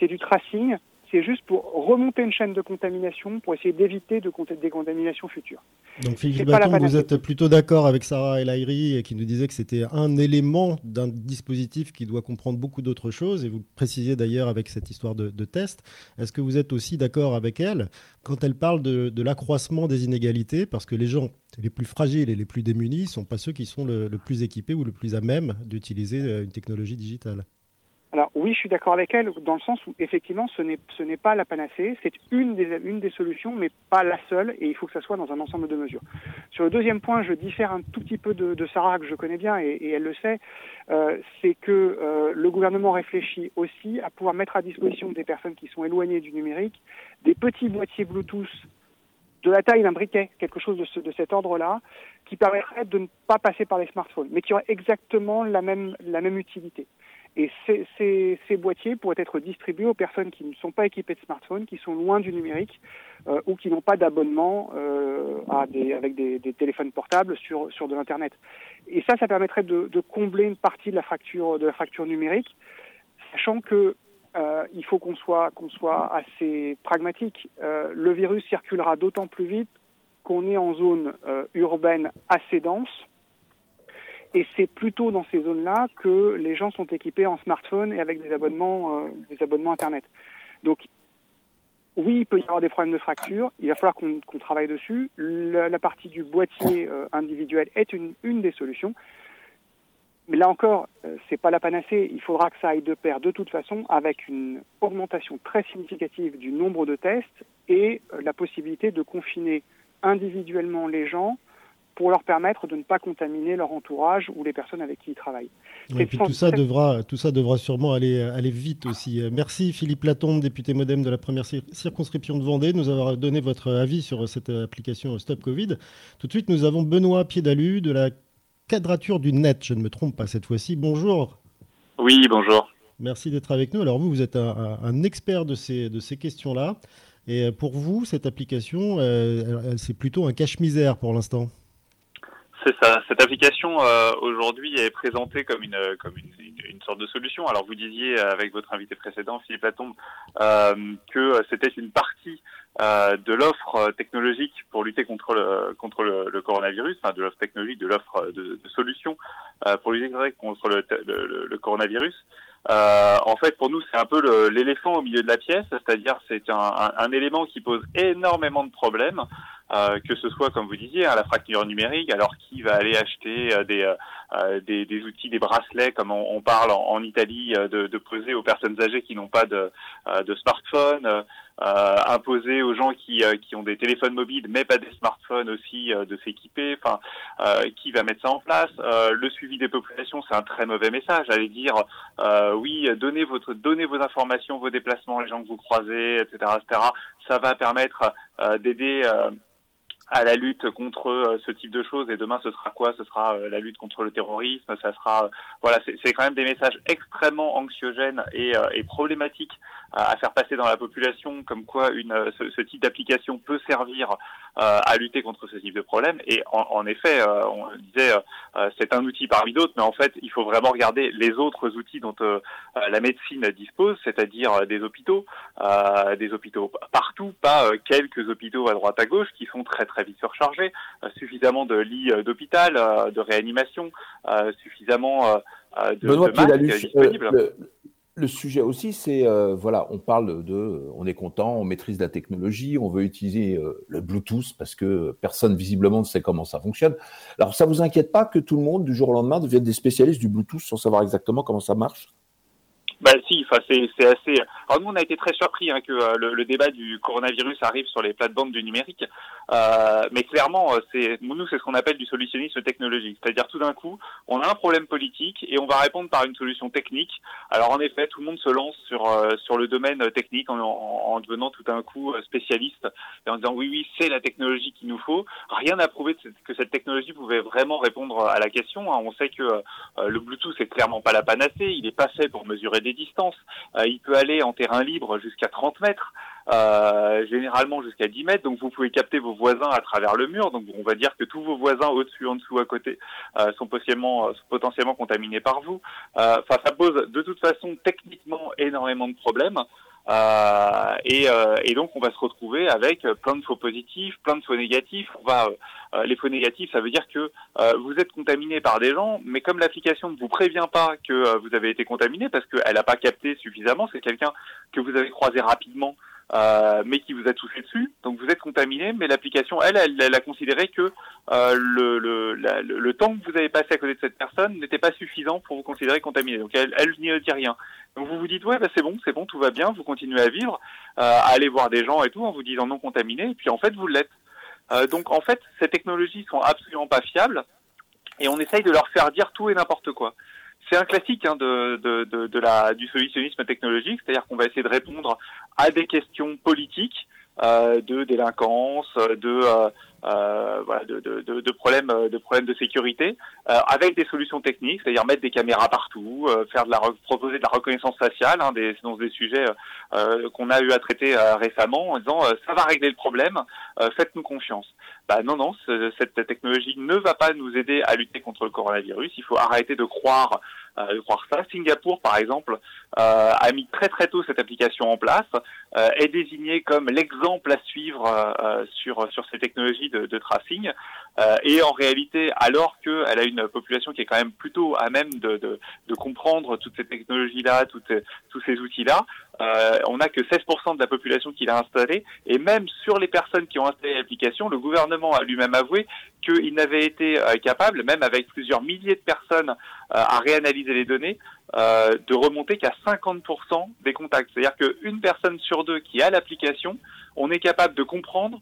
C'est du tracing. C'est juste pour remonter une chaîne de contamination pour essayer d'éviter de, des contaminations futures. Donc Philippe Baton, vous êtes plutôt d'accord avec Sarah El Airi qui nous disait que c'était un élément d'un dispositif qui doit comprendre beaucoup d'autres choses et vous précisiez d'ailleurs avec cette histoire de, de test. Est-ce que vous êtes aussi d'accord avec elle quand elle parle de, de l'accroissement des inégalités? Parce que les gens les plus fragiles et les plus démunis ne sont pas ceux qui sont le, plus équipés ou le plus à même d'utiliser euh, une technologie digitale. Alors oui, je suis d'accord avec elle dans le sens où effectivement ce n'est ce n'est pas la panacée, c'est une des une des solutions, mais pas la seule, et il faut que ça soit dans un ensemble de mesures. Sur le deuxième point, je diffère un tout petit peu de, de Sarah que je connais bien et, et elle le sait, euh, c'est que euh, le gouvernement réfléchit aussi à pouvoir mettre à disposition des personnes qui sont éloignées du numérique des petits boîtiers Bluetooth de la taille d'un briquet, quelque chose de, ce, de cet ordre-là, qui permettrait de ne pas passer par les smartphones, mais qui aurait exactement la même, la même utilité. Et ces, ces, ces, boîtiers pourraient être distribués aux personnes qui ne sont pas équipées de smartphones, qui sont loin du numérique euh, ou qui n'ont pas d'abonnement euh, avec des, des, téléphones portables sur, sur de l'internet. Et ça, ça permettrait de, de, combler une partie de la fracture de la fracture numérique, sachant que euh, il faut qu'on soit, qu'on soit assez pragmatique. Euh, le virus circulera d'autant plus vite qu'on est en zone euh, urbaine assez dense. Et c'est plutôt dans ces zones-là que les gens sont équipés en smartphone et avec des abonnements, euh, des abonnements Internet. Donc, oui, il peut y avoir des problèmes de fracture. Il va falloir qu'on qu travaille dessus. La, partie du boîtier euh, individuel est une, une des solutions. Mais là encore, euh, c'est pas la panacée. Il faudra que ça aille de pair de toute façon avec une augmentation très significative du nombre de tests et euh, la possibilité de confiner individuellement les gens pour leur permettre de ne pas contaminer leur entourage ou les personnes avec qui ils travaillent. et puis tout ça, devra, tout ça devra sûrement aller, aller vite aussi. Merci Philippe Latombe, député modem de la première circonscription de Vendée, de nous avoir donné votre avis sur cette application Stop Covid. Tout de suite, nous avons Benoît Piedalu de la Quadrature du Net, je ne me trompe pas cette fois-ci. Bonjour. Oui, bonjour. Merci d'être avec nous. Alors vous, vous êtes un, un expert de ces, de ces questions-là. Et pour vous, cette application, euh, c'est plutôt un cache-misère pour l'instant? C'est ça. Cette application euh, aujourd'hui est présentée comme une comme une, une, sorte de solution. Alors vous disiez avec votre invité précédent, Philippe Latombe, euh, que c'était une partie euh, de l'offre technologique pour lutter contre le contre le, coronavirus, enfin de l'offre technologique, de l'offre de, de solutions euh, pour lutter contre le, le, le coronavirus. en fait, pour nous, c'est un peu l'éléphant au milieu de la pièce, c'est-à-dire c'est un, un, élément qui pose énormément de problèmes. Euh, que ce soit, comme vous disiez, hein, la fracture numérique, alors qui va aller acheter euh, des, euh, des, des, outils, des bracelets, comme on, on parle en, Italie, de, de, poser aux personnes âgées qui n'ont pas de, de smartphone, imposer aux gens qui, qui ont des téléphones mobiles, mais pas des smartphones aussi, de s'équiper. Enfin, qui va mettre ça en place? Le suivi des populations, c'est un très mauvais message. Allez dire, oui, donnez votre, donnez vos informations, vos déplacements, les gens que vous croisez, etc., etc. Ça va permettre d'aider à la lutte contre euh, ce type de choses. Et demain, ce sera quoi? Ce sera euh, la lutte contre le terrorisme. Ça sera, euh, voilà, c'est quand même des messages extrêmement anxiogènes et, et problématiques à faire passer dans la population, comme quoi une, ce, ce type d'application peut servir à lutter contre ce type de problème. Et en, en effet, on disait, c'est un outil parmi d'autres, mais en fait, il faut vraiment regarder les autres outils dont la médecine dispose, c'est-à-dire des hôpitaux, des hôpitaux partout, pas quelques hôpitaux à droite à gauche qui sont très très vite surchargés, euh, suffisamment de lits euh, d'hôpital, euh, de réanimation, suffisamment de, Benoît de disponibles. Le, sujet aussi, c'est voilà, on parle de, on est content, on maîtrise la technologie, on veut utiliser le Bluetooth parce que personne visiblement ne sait comment ça fonctionne. Alors ça vous inquiète pas que tout le monde du jour au lendemain devienne des spécialistes du Bluetooth sans savoir exactement comment ça marche? Bah si, enfin c'est assez. Alors nous on a été très surpris hein, que euh, le, le, débat du coronavirus arrive sur les plates-bandes du numérique, euh, mais clairement euh, c'est nous c'est ce qu'on appelle du solutionnisme technologique, c'est-à-dire tout d'un coup on a un problème politique et on va répondre par une solution technique. Alors en effet tout le monde se lance sur euh, sur le domaine technique en, en, devenant tout d'un coup spécialiste et en disant oui oui c'est la technologie qu'il nous faut. Rien n'a prouvé que cette technologie pouvait vraiment répondre à la question. Hein. On sait que le Bluetooth c'est clairement pas la panacée, il est pas fait pour mesurer des distances. Euh, il peut aller en terrain libre jusqu'à 30 mètres. Euh, généralement jusqu'à 10 mètres, donc vous pouvez capter vos voisins à travers le mur. Donc on va dire que tous vos voisins au-dessus, en dessous, à côté euh, sont potentiellement, potentiellement contaminés par vous. Enfin, ça pose de toute façon techniquement énormément de problèmes. Euh, et, euh, et, donc on va se retrouver avec plein de faux positifs, plein de faux négatifs. On va, euh, les faux négatifs, ça veut dire que vous êtes contaminé par des gens, mais comme l'application ne vous prévient pas que vous avez été contaminé parce qu'elle n'a pas capté suffisamment, c'est quelqu'un que vous avez croisé rapidement euh, mais qui vous a touché dessus. Donc vous êtes contaminé, mais l'application, elle, elle, a considéré que euh, le, le, le, temps que vous avez passé à côté de cette personne n'était pas suffisant pour vous considérer contaminé. Donc elle, elle n'y dit rien. Donc vous vous dites ouais, bah, c'est bon, c'est bon, tout va bien, vous continuez à vivre, euh, à aller voir des gens et tout en vous disant non contaminé, et puis en fait vous l'êtes. Euh, donc en fait, ces technologies sont absolument pas fiables et on essaye de leur faire dire tout et n'importe quoi c'est un classique hein, de, du solutionnisme technologique, c'est-à-dire qu'on va essayer de répondre à des questions politiques euh, de délinquance, de, euh, euh, voilà, de, de, de, problèmes, de problèmes de sécurité, euh, avec des solutions techniques, c'est-à-dire mettre des caméras partout, euh, faire de la proposer de la reconnaissance faciale, hein, des, c'est des sujets qu'on a eu à traiter récemment, en disant ça va régler le problème, faites-nous confiance. Bah non, non, cette technologie ne va pas nous aider à lutter contre le coronavirus. Il faut arrêter de croire de croire ça. Singapour, par exemple, euh, a mis très très tôt cette application en place, euh, est désigné comme l'exemple à suivre euh, sur sur ces technologies de, de tracing. et en réalité, alors qu'elle a une population qui est quand même plutôt à même de, de, de comprendre toutes ces technologies-là, tous ces outils-là, euh, on n'a que 16% de la population qui l'a installé, et même sur les personnes qui ont installé l'application, le gouvernement a lui-même avoué qu'il n'avait été euh, capable, même avec plusieurs milliers de personnes euh, à réanalyser les données, de remonter qu'à 50% des contacts. C'est-à-dire qu'une personne sur deux qui a l'application, on est capable de comprendre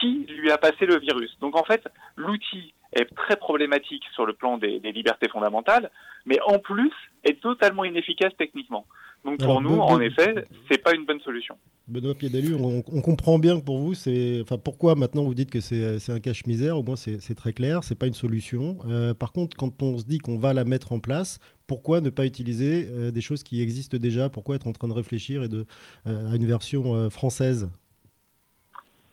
qui lui a passé le virus. Donc en fait, l'outil est très problématique sur le plan des, des libertés fondamentales, mais en plus est totalement inefficace techniquement. Donc pour nous, en effet, c'est pas une bonne solution. Benoît Piédalu, on, on, comprend bien que pour vous, c'est, enfin, pourquoi maintenant vous dites que c'est, un cache-misère? Au moins, c'est, très clair, c'est pas une solution. Euh, par contre, quand on se dit qu'on va la mettre en place, pourquoi ne pas utiliser euh, des choses qui existent déjà? Pourquoi être en train de réfléchir et de, euh, à une version française?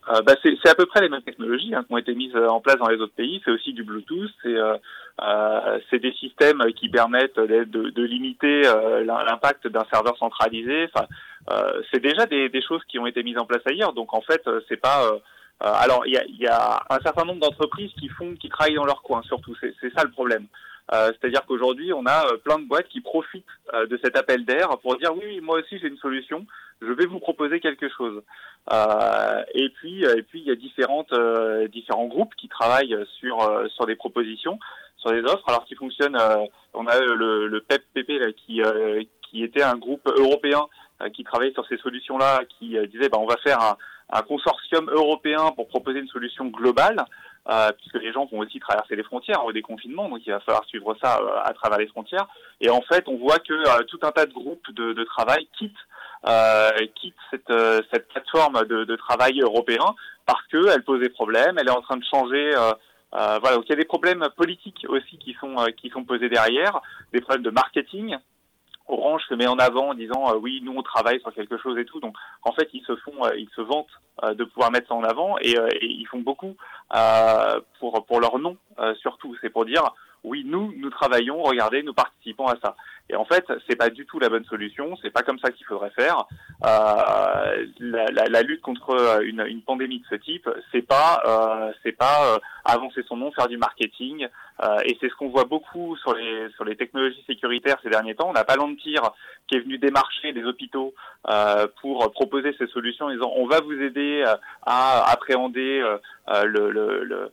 Euh, bah c'est à peu près les mêmes technologies hein, qui ont été mises en place dans les autres pays. C'est aussi du Bluetooth, c'est euh, euh, des systèmes qui permettent de, de, de limiter euh, l'impact d'un serveur centralisé. Enfin, euh, c'est déjà des, des, choses qui ont été mises en place ailleurs. Donc en fait, c'est pas alors il y a, y a, un certain nombre d'entreprises qui font, qui travaillent dans leur coin. Surtout, c'est ça le problème. C'est-à-dire qu'aujourd'hui, on a plein de boîtes qui profitent de cet appel d'air pour dire oui, moi aussi j'ai une solution, je vais vous proposer quelque chose. et puis, et puis il y a différentes, différents groupes qui travaillent sur sur des propositions, sur des offres, alors qui fonctionnent. on a le, le PEP-PP là, qui qui était un groupe européen qui travaillait sur ces solutions-là, qui disait bah, on va faire un consortium européen pour proposer une solution globale, euh, puisque les gens vont aussi traverser les frontières au déconfinement, donc il va falloir suivre ça euh, à travers les frontières. Et en fait, on voit que euh, tout un tas de groupes de, de travail quittent, euh, quittent cette, euh, cette plateforme de, de, travail européen parce qu'elle pose des problèmes, elle est en train de changer. voilà, donc il y a des problèmes politiques aussi qui sont qui sont posés derrière, des problèmes de marketing Orange se met en avant en disant euh, oui nous on travaille sur quelque chose et tout. Donc en fait ils se font euh, ils se vantent euh, de pouvoir mettre ça en avant et, et ils font beaucoup pour pour leur nom surtout. C'est pour dire oui, nous, nous travaillons, regardez, nous participons à ça. Et en fait, c'est pas du tout la bonne solution. C'est pas comme ça qu'il faudrait faire. Euh, la, la, la, lutte contre une, une, pandémie de ce type, c'est pas, euh, c'est pas euh, avancer son nom, faire du marketing. Euh, et c'est ce qu'on voit beaucoup sur les sur les technologies sécuritaires ces derniers temps. On a Palantir qui est venu démarcher des hôpitaux euh, pour proposer ces solutions, en disant on va vous aider à appréhender le, le, le euh,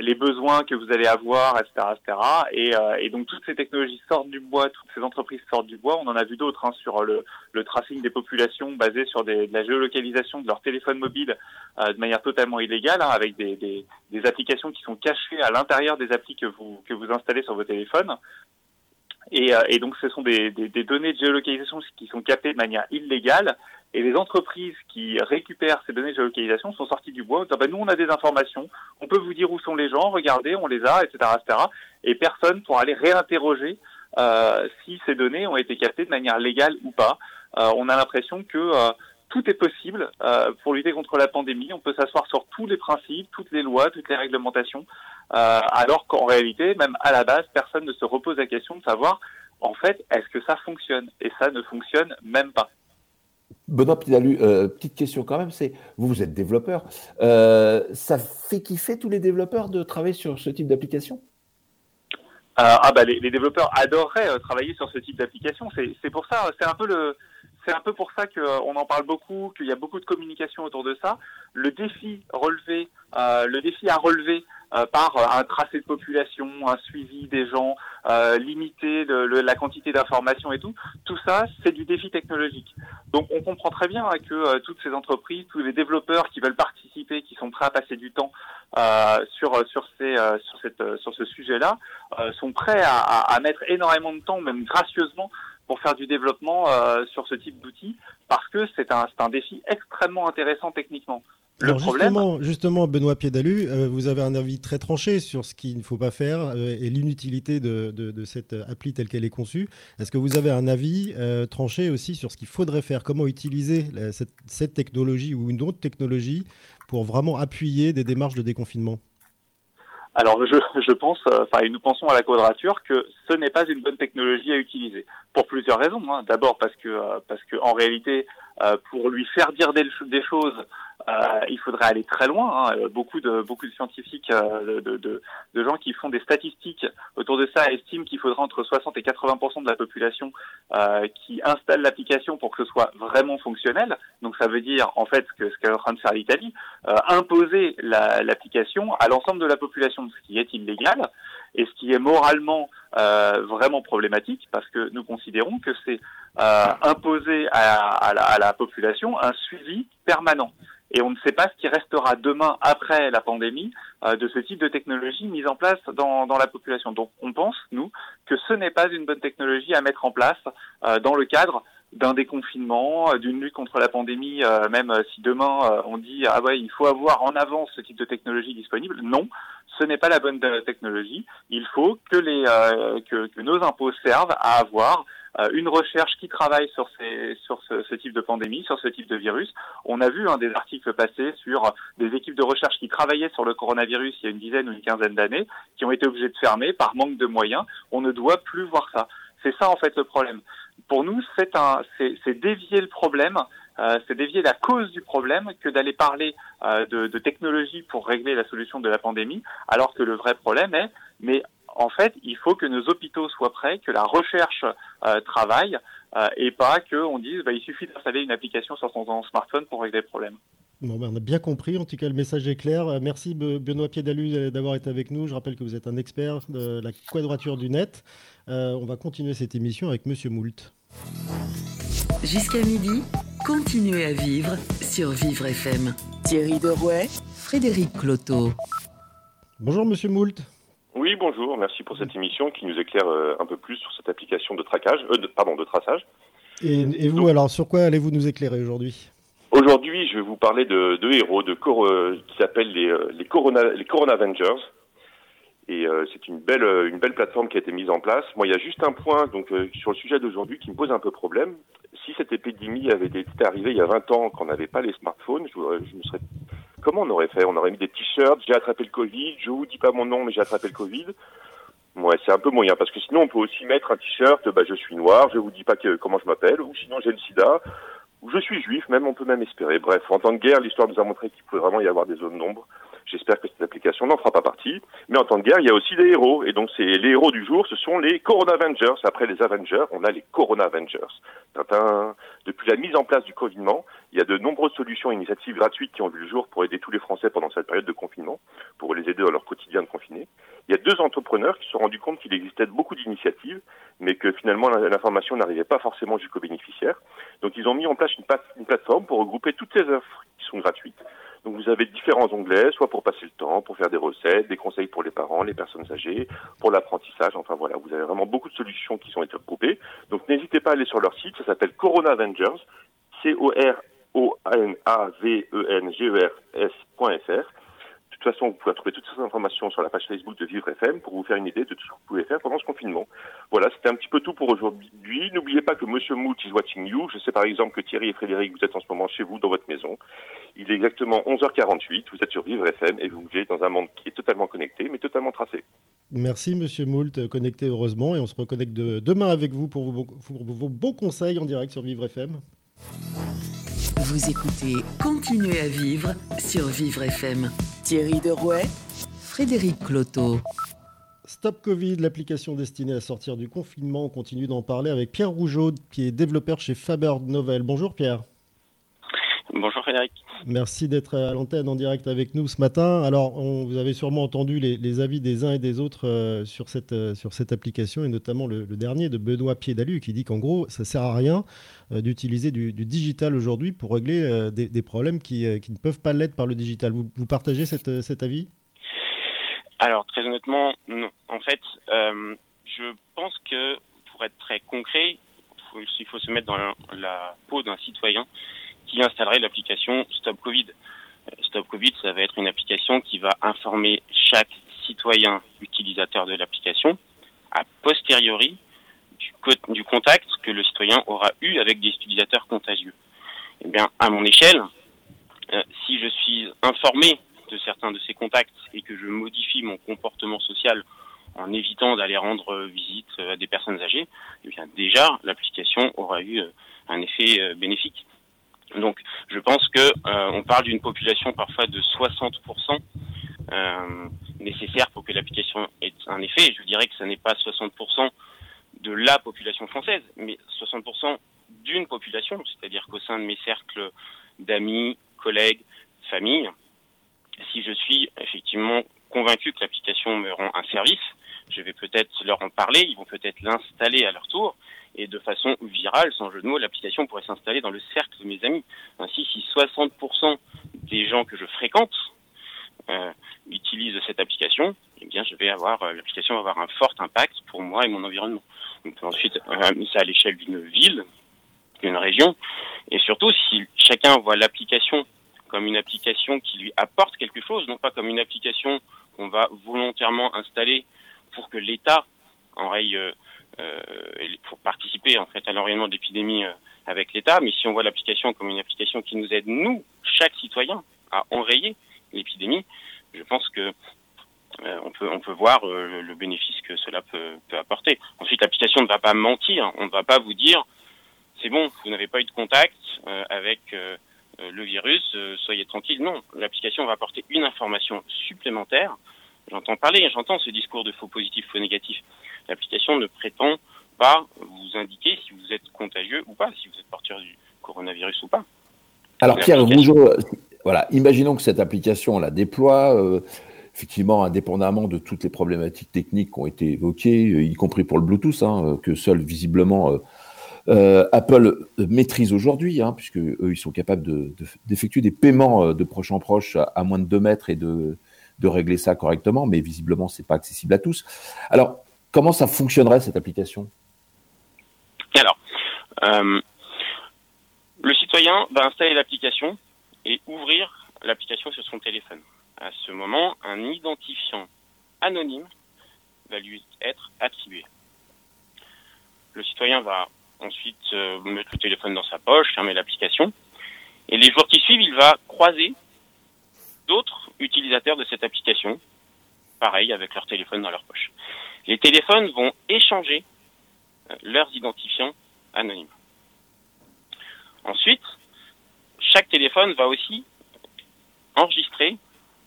les besoins que vous allez avoir, etc., etc. Et, euh, et, donc toutes ces technologies sortent du bois, toutes ces entreprises sortent du bois. On en a vu d'autres hein, sur le, le, tracing des populations basé sur des, de la géolocalisation de leur téléphone mobile euh, de manière totalement illégale, hein, avec des, des, des, applications qui sont cachées à l'intérieur des applis que vous que vous installez sur vos téléphones. Et, et donc ce sont des, des, données de géolocalisation qui sont captées de manière illégale et les entreprises qui récupèrent ces données de géolocalisation sont sorties du bois en disant bah, nous on a des informations, on peut vous dire où sont les gens, regardez, on les a, etc. etc. Et personne pour aller réinterroger euh, si ces données ont été captées de manière légale ou pas. Euh, on a l'impression que euh, tout est possible euh, pour lutter contre la pandémie. On peut s'asseoir sur tous les principes, toutes les lois, toutes les réglementations, euh, alors qu'en réalité, même à la base, personne ne se repose la question de savoir en fait, est-ce que ça fonctionne? Et ça ne fonctionne même pas. Benoît euh, petite question quand même, c'est vous, vous êtes développeur, euh, ça fait kiffer tous les développeurs de travailler sur ce type d'application? Euh, Ah bah les, les développeurs adoreraient travailler sur ce type d'application. C'est pour ça, c'est un peu le, c'est un peu pour ça qu'on en parle beaucoup, qu'il y a beaucoup de communication autour de ça. Le défi relevé, euh, le défi à relever euh, par un tracé de population, un suivi des gens, euh, limiter le, le, la quantité d'informations et tout. Tout ça, c'est du défi technologique. Donc on comprend très bien hein, que euh, toutes ces entreprises, tous les développeurs qui veulent participer, qui sont prêts à passer du temps euh, sur sur ces sur cette sur ce sujet-là, sont prêts à, à, mettre énormément de temps, même gracieusement, pour faire du développement sur ce type d'outils, parce que c'est un un défi extrêmement intéressant techniquement. Le Alors problème... justement, justement, Benoît Piedalu, euh, vous avez un avis très tranché sur ce qu'il ne faut pas faire euh, et l'inutilité de, de, de, cette appli telle qu'elle est conçue. Est-ce que vous avez un avis euh, tranché aussi sur ce qu'il faudrait faire? Comment utiliser la, cette, cette, technologie ou une autre technologie pour vraiment appuyer des démarches de déconfinement? Alors, je, je pense, euh, enfin, et nous pensons à la quadrature que ce n'est pas une bonne technologie à utiliser pour plusieurs raisons. Hein. D'abord parce que, parce que en réalité, euh, pour lui faire dire des, choses, euh, il faudrait aller très loin. Hein. Beaucoup de beaucoup de scientifiques, euh, de, de, de, gens qui font des statistiques autour de ça estiment qu'il faudra entre 60 et 80% de la population euh, qui installe l'application pour que ce soit vraiment fonctionnel. Donc ça veut dire en fait que ce qu'est en train de faire l'Italie, euh, imposer l'application à l'ensemble de la population, ce qui est illégal et ce qui est moralement euh, vraiment problématique parce que nous considérons que c'est euh, imposer à, à, la, à, la, population un suivi permanent. Et on ne sait pas ce qui restera demain après la pandémie euh, de ce type de technologie mise en place dans, dans, la population. Donc on pense, nous, que ce n'est pas une bonne technologie à mettre en place euh, dans le cadre d'un déconfinement, euh, d'une lutte contre la pandémie, euh, même si demain on dit ah ouais il faut avoir en avance ce type de technologie disponible. Non, ce n'est pas la bonne technologie. Il faut que les que, que nos impôts servent à avoir euh, une recherche qui travaille sur, ces, sur ce, ce, type de pandémie, sur ce type de virus. On a vu hein, des articles passés sur des équipes de recherche qui travaillaient sur le coronavirus il y a une dizaine ou une quinzaine d'années, qui ont été obligées de fermer par manque de moyens. On ne doit plus voir ça. C'est ça en fait le problème. Pour nous, c'est un, c'est dévier le problème, euh, c'est dévier la cause du problème que d'aller parler euh, de, de technologie pour régler la solution de la pandémie, alors que le vrai problème est, mais en fait, il faut que nos hôpitaux soient prêts, que la recherche travaille, et pas qu'on dise bah, il suffit d'installer une application sur son smartphone pour régler le problème. Bon, ben, on a bien compris, en tout cas le message est clair. Merci Benoît Piedalu d'avoir été avec nous. Je rappelle que vous êtes un expert de la quadrature du net. on va continuer cette émission avec Monsieur Moult. Jusqu'à midi, continuez à vivre sur Vivre FM. Thierry Derouet, Frédéric Cloteau. Bonjour Monsieur Moult. Oui, bonjour. Merci pour cette émission qui nous éclaire euh, un peu plus sur cette application de traquage, euh, pardon, de traçage. Et, vous, alors, sur quoi allez-vous nous éclairer aujourd'hui? Aujourd'hui, je vais vous parler de, héros de euh, qui s'appellent les, les, Corona, les Corona Avengers. Et c'est une belle, une belle plateforme qui a été mise en place. Moi, il y a juste un point donc sur le sujet d'aujourd'hui qui me pose un peu problème si cette épidémie avait été arrivée il y a 20 ans, quand on n'avait pas les smartphones, je, me serais... comment on aurait fait On aurait mis des t-shirts, j'ai attrapé le Covid, je vous dis pas mon nom, mais j'ai attrapé le Covid. Ouais, c'est un peu moyen, parce que sinon on peut aussi mettre un t-shirt, bah, je suis noir, je vous dis pas que, comment je m'appelle, ou sinon j'ai le sida, ou je suis juif, même on peut même espérer. Bref, en temps de guerre, l'histoire nous a montré qu'il pouvait vraiment y avoir des zones d'ombre. J'espère que cette application n'en fera pas partie. Mais en temps de guerre, il y a aussi des héros. Et donc, c'est les héros du jour, ce sont les Corona Avengers. Après les Avengers, on a les Corona Avengers. Depuis la mise en place du confinement, il y a de nombreuses solutions et initiatives gratuites qui ont vu le jour pour aider tous les Français pendant cette période de confinement, pour les aider dans leur quotidien de confiné. Il y a deux entrepreneurs qui se sont rendus compte qu'il existait beaucoup d'initiatives, mais que finalement l'information n'arrivait pas forcément jusqu'aux bénéficiaires. Donc ils ont mis en place une, une plateforme pour regrouper toutes ces offres qui sont gratuites donc vous avez différents onglets, soit pour passer le temps, pour faire des recettes, des conseils pour les parents, les personnes âgées, pour l'apprentissage. Enfin voilà, vous avez vraiment beaucoup de solutions qui sont été regroupées. Donc n'hésitez pas à aller sur leur site, ça s'appelle Corona Avengers, C-O-R-O-N-A-V-E-N-G-E-R-S.fr toute façon, vous pouvez trouver toutes ces informations sur la page Facebook de Vivre FM pour vous faire une idée de tout ce que vous pouvez faire pendant ce confinement. Voilà, c'était un petit peu tout pour aujourd'hui. N'oubliez pas que Monsieur Moult is watching you. Je sais par exemple que Thierry et Frédéric, vous êtes en ce moment chez vous, dans votre maison. Il est exactement 11h48. Vous êtes sur Vivre FM et vous vivez dans un monde qui est totalement connecté, mais totalement tracé. Merci Monsieur Moult, connecté heureusement, et on se reconnecte demain avec vous pour vos, pour vos bons conseils en direct sur Vivre FM. Vous écoutez Continuez à vivre sur Vivre FM. Thierry Derouet, Frédéric Cloteau. Stop Covid, l'application destinée à sortir du confinement. On continue d'en parler avec Pierre Rougeau, qui est développeur chez Faber Novel. Bonjour Pierre. Bonjour Frédéric. Merci d'être à l'antenne en direct avec nous ce matin. Alors, on, vous avez sûrement entendu les, avis des uns et des autres euh, sur, cette, euh, sur cette application, et notamment le, dernier de Benoît Piedalu, qui dit qu'en gros, ça ne sert à rien euh, d'utiliser du, digital aujourd'hui pour régler des, problèmes qui, qui, ne peuvent pas l'être par le digital. Vous, vous partagez cette, cet avis? Alors, très honnêtement, non. En fait, je pense que pour être très concret, il faut se mettre dans la peau d'un citoyen qui installerait l'application Stop Covid. Euh, Stop Covid, ça va être une application qui va informer chaque citoyen utilisateur de l'application a posteriori du, contact que le citoyen aura eu avec des utilisateurs contagieux. Eh bien, à mon échelle, euh, si je suis informé de certains de ces contacts et que je modifie mon comportement social en évitant d'aller rendre visite à des personnes âgées, eh bien déjà l'application aura eu un effet bénéfique. Donc, je pense que euh, on parle d'une population parfois de 60% euh, nécessaire pour que l'application ait un effet. Je dirais que ce n'est pas 60% de la population française, mais 60% d'une population, c'est-à-dire qu'au sein de mes cercles d'amis, collègues, familles, si je suis effectivement convaincu que l'application me rend un service, je vais peut-être leur en parler, ils vont peut-être l'installer à leur tour, et de façon virale, sans jeu de mots, l'application pourrait s'installer dans le cercle de mes amis. Ainsi, si 60% des gens que je fréquente euh, utilisent cette application, eh bien, je vais avoir euh, l'application va avoir un fort impact pour moi et mon environnement. On peut ensuite euh, ça à l'échelle d'une ville, d'une région, et surtout si chacun voit l'application comme une application qui lui apporte quelque chose, non pas comme une application qu'on va volontairement installer que l'État enraye euh, euh, pour participer en fait à l'enrayonnement de l'épidémie euh, avec l'État, mais si on voit l'application comme une application qui nous aide nous, chaque citoyen, à enrayer l'épidémie, je pense que on peut on peut voir le, bénéfice que cela peut, peut apporter. Ensuite, l'application ne va pas mentir, on ne va pas vous dire c'est bon, vous n'avez pas eu de contact avec le virus, soyez tranquille. Non, l'application va apporter une information supplémentaire j'entends parler, j'entends ce discours de faux positif, faux négatif. L'application ne prétend pas vous indiquer si vous êtes contagieux ou pas, si vous êtes porteur du coronavirus ou pas. Alors Pierre voilà, imaginons que cette application, on la déploie, euh, effectivement, indépendamment de toutes les problématiques techniques qui ont été évoquées, euh, y compris pour le Bluetooth, hein, que seul visiblement euh, Apple maîtrise aujourd'hui, hein, puisque eux, ils sont capables d'effectuer des paiements de proche en proche à, moins de 2 mètres et de, de régler ça correctement, mais visiblement, c'est pas accessible à tous. Alors, comment ça fonctionnerait cette application? Alors, euh, le citoyen va installer l'application et ouvrir l'application sur son téléphone. À ce moment, un identifiant anonyme va lui être attribué. Le citoyen va ensuite euh, mettre le téléphone dans sa poche, fermer l'application, et les jours qui suivent, il va croiser d'autres utilisateurs de cette application, pareil, avec leur téléphone dans leur poche. Les téléphones vont échanger euh, leurs identifiants anonymes. Ensuite, chaque téléphone va aussi enregistrer,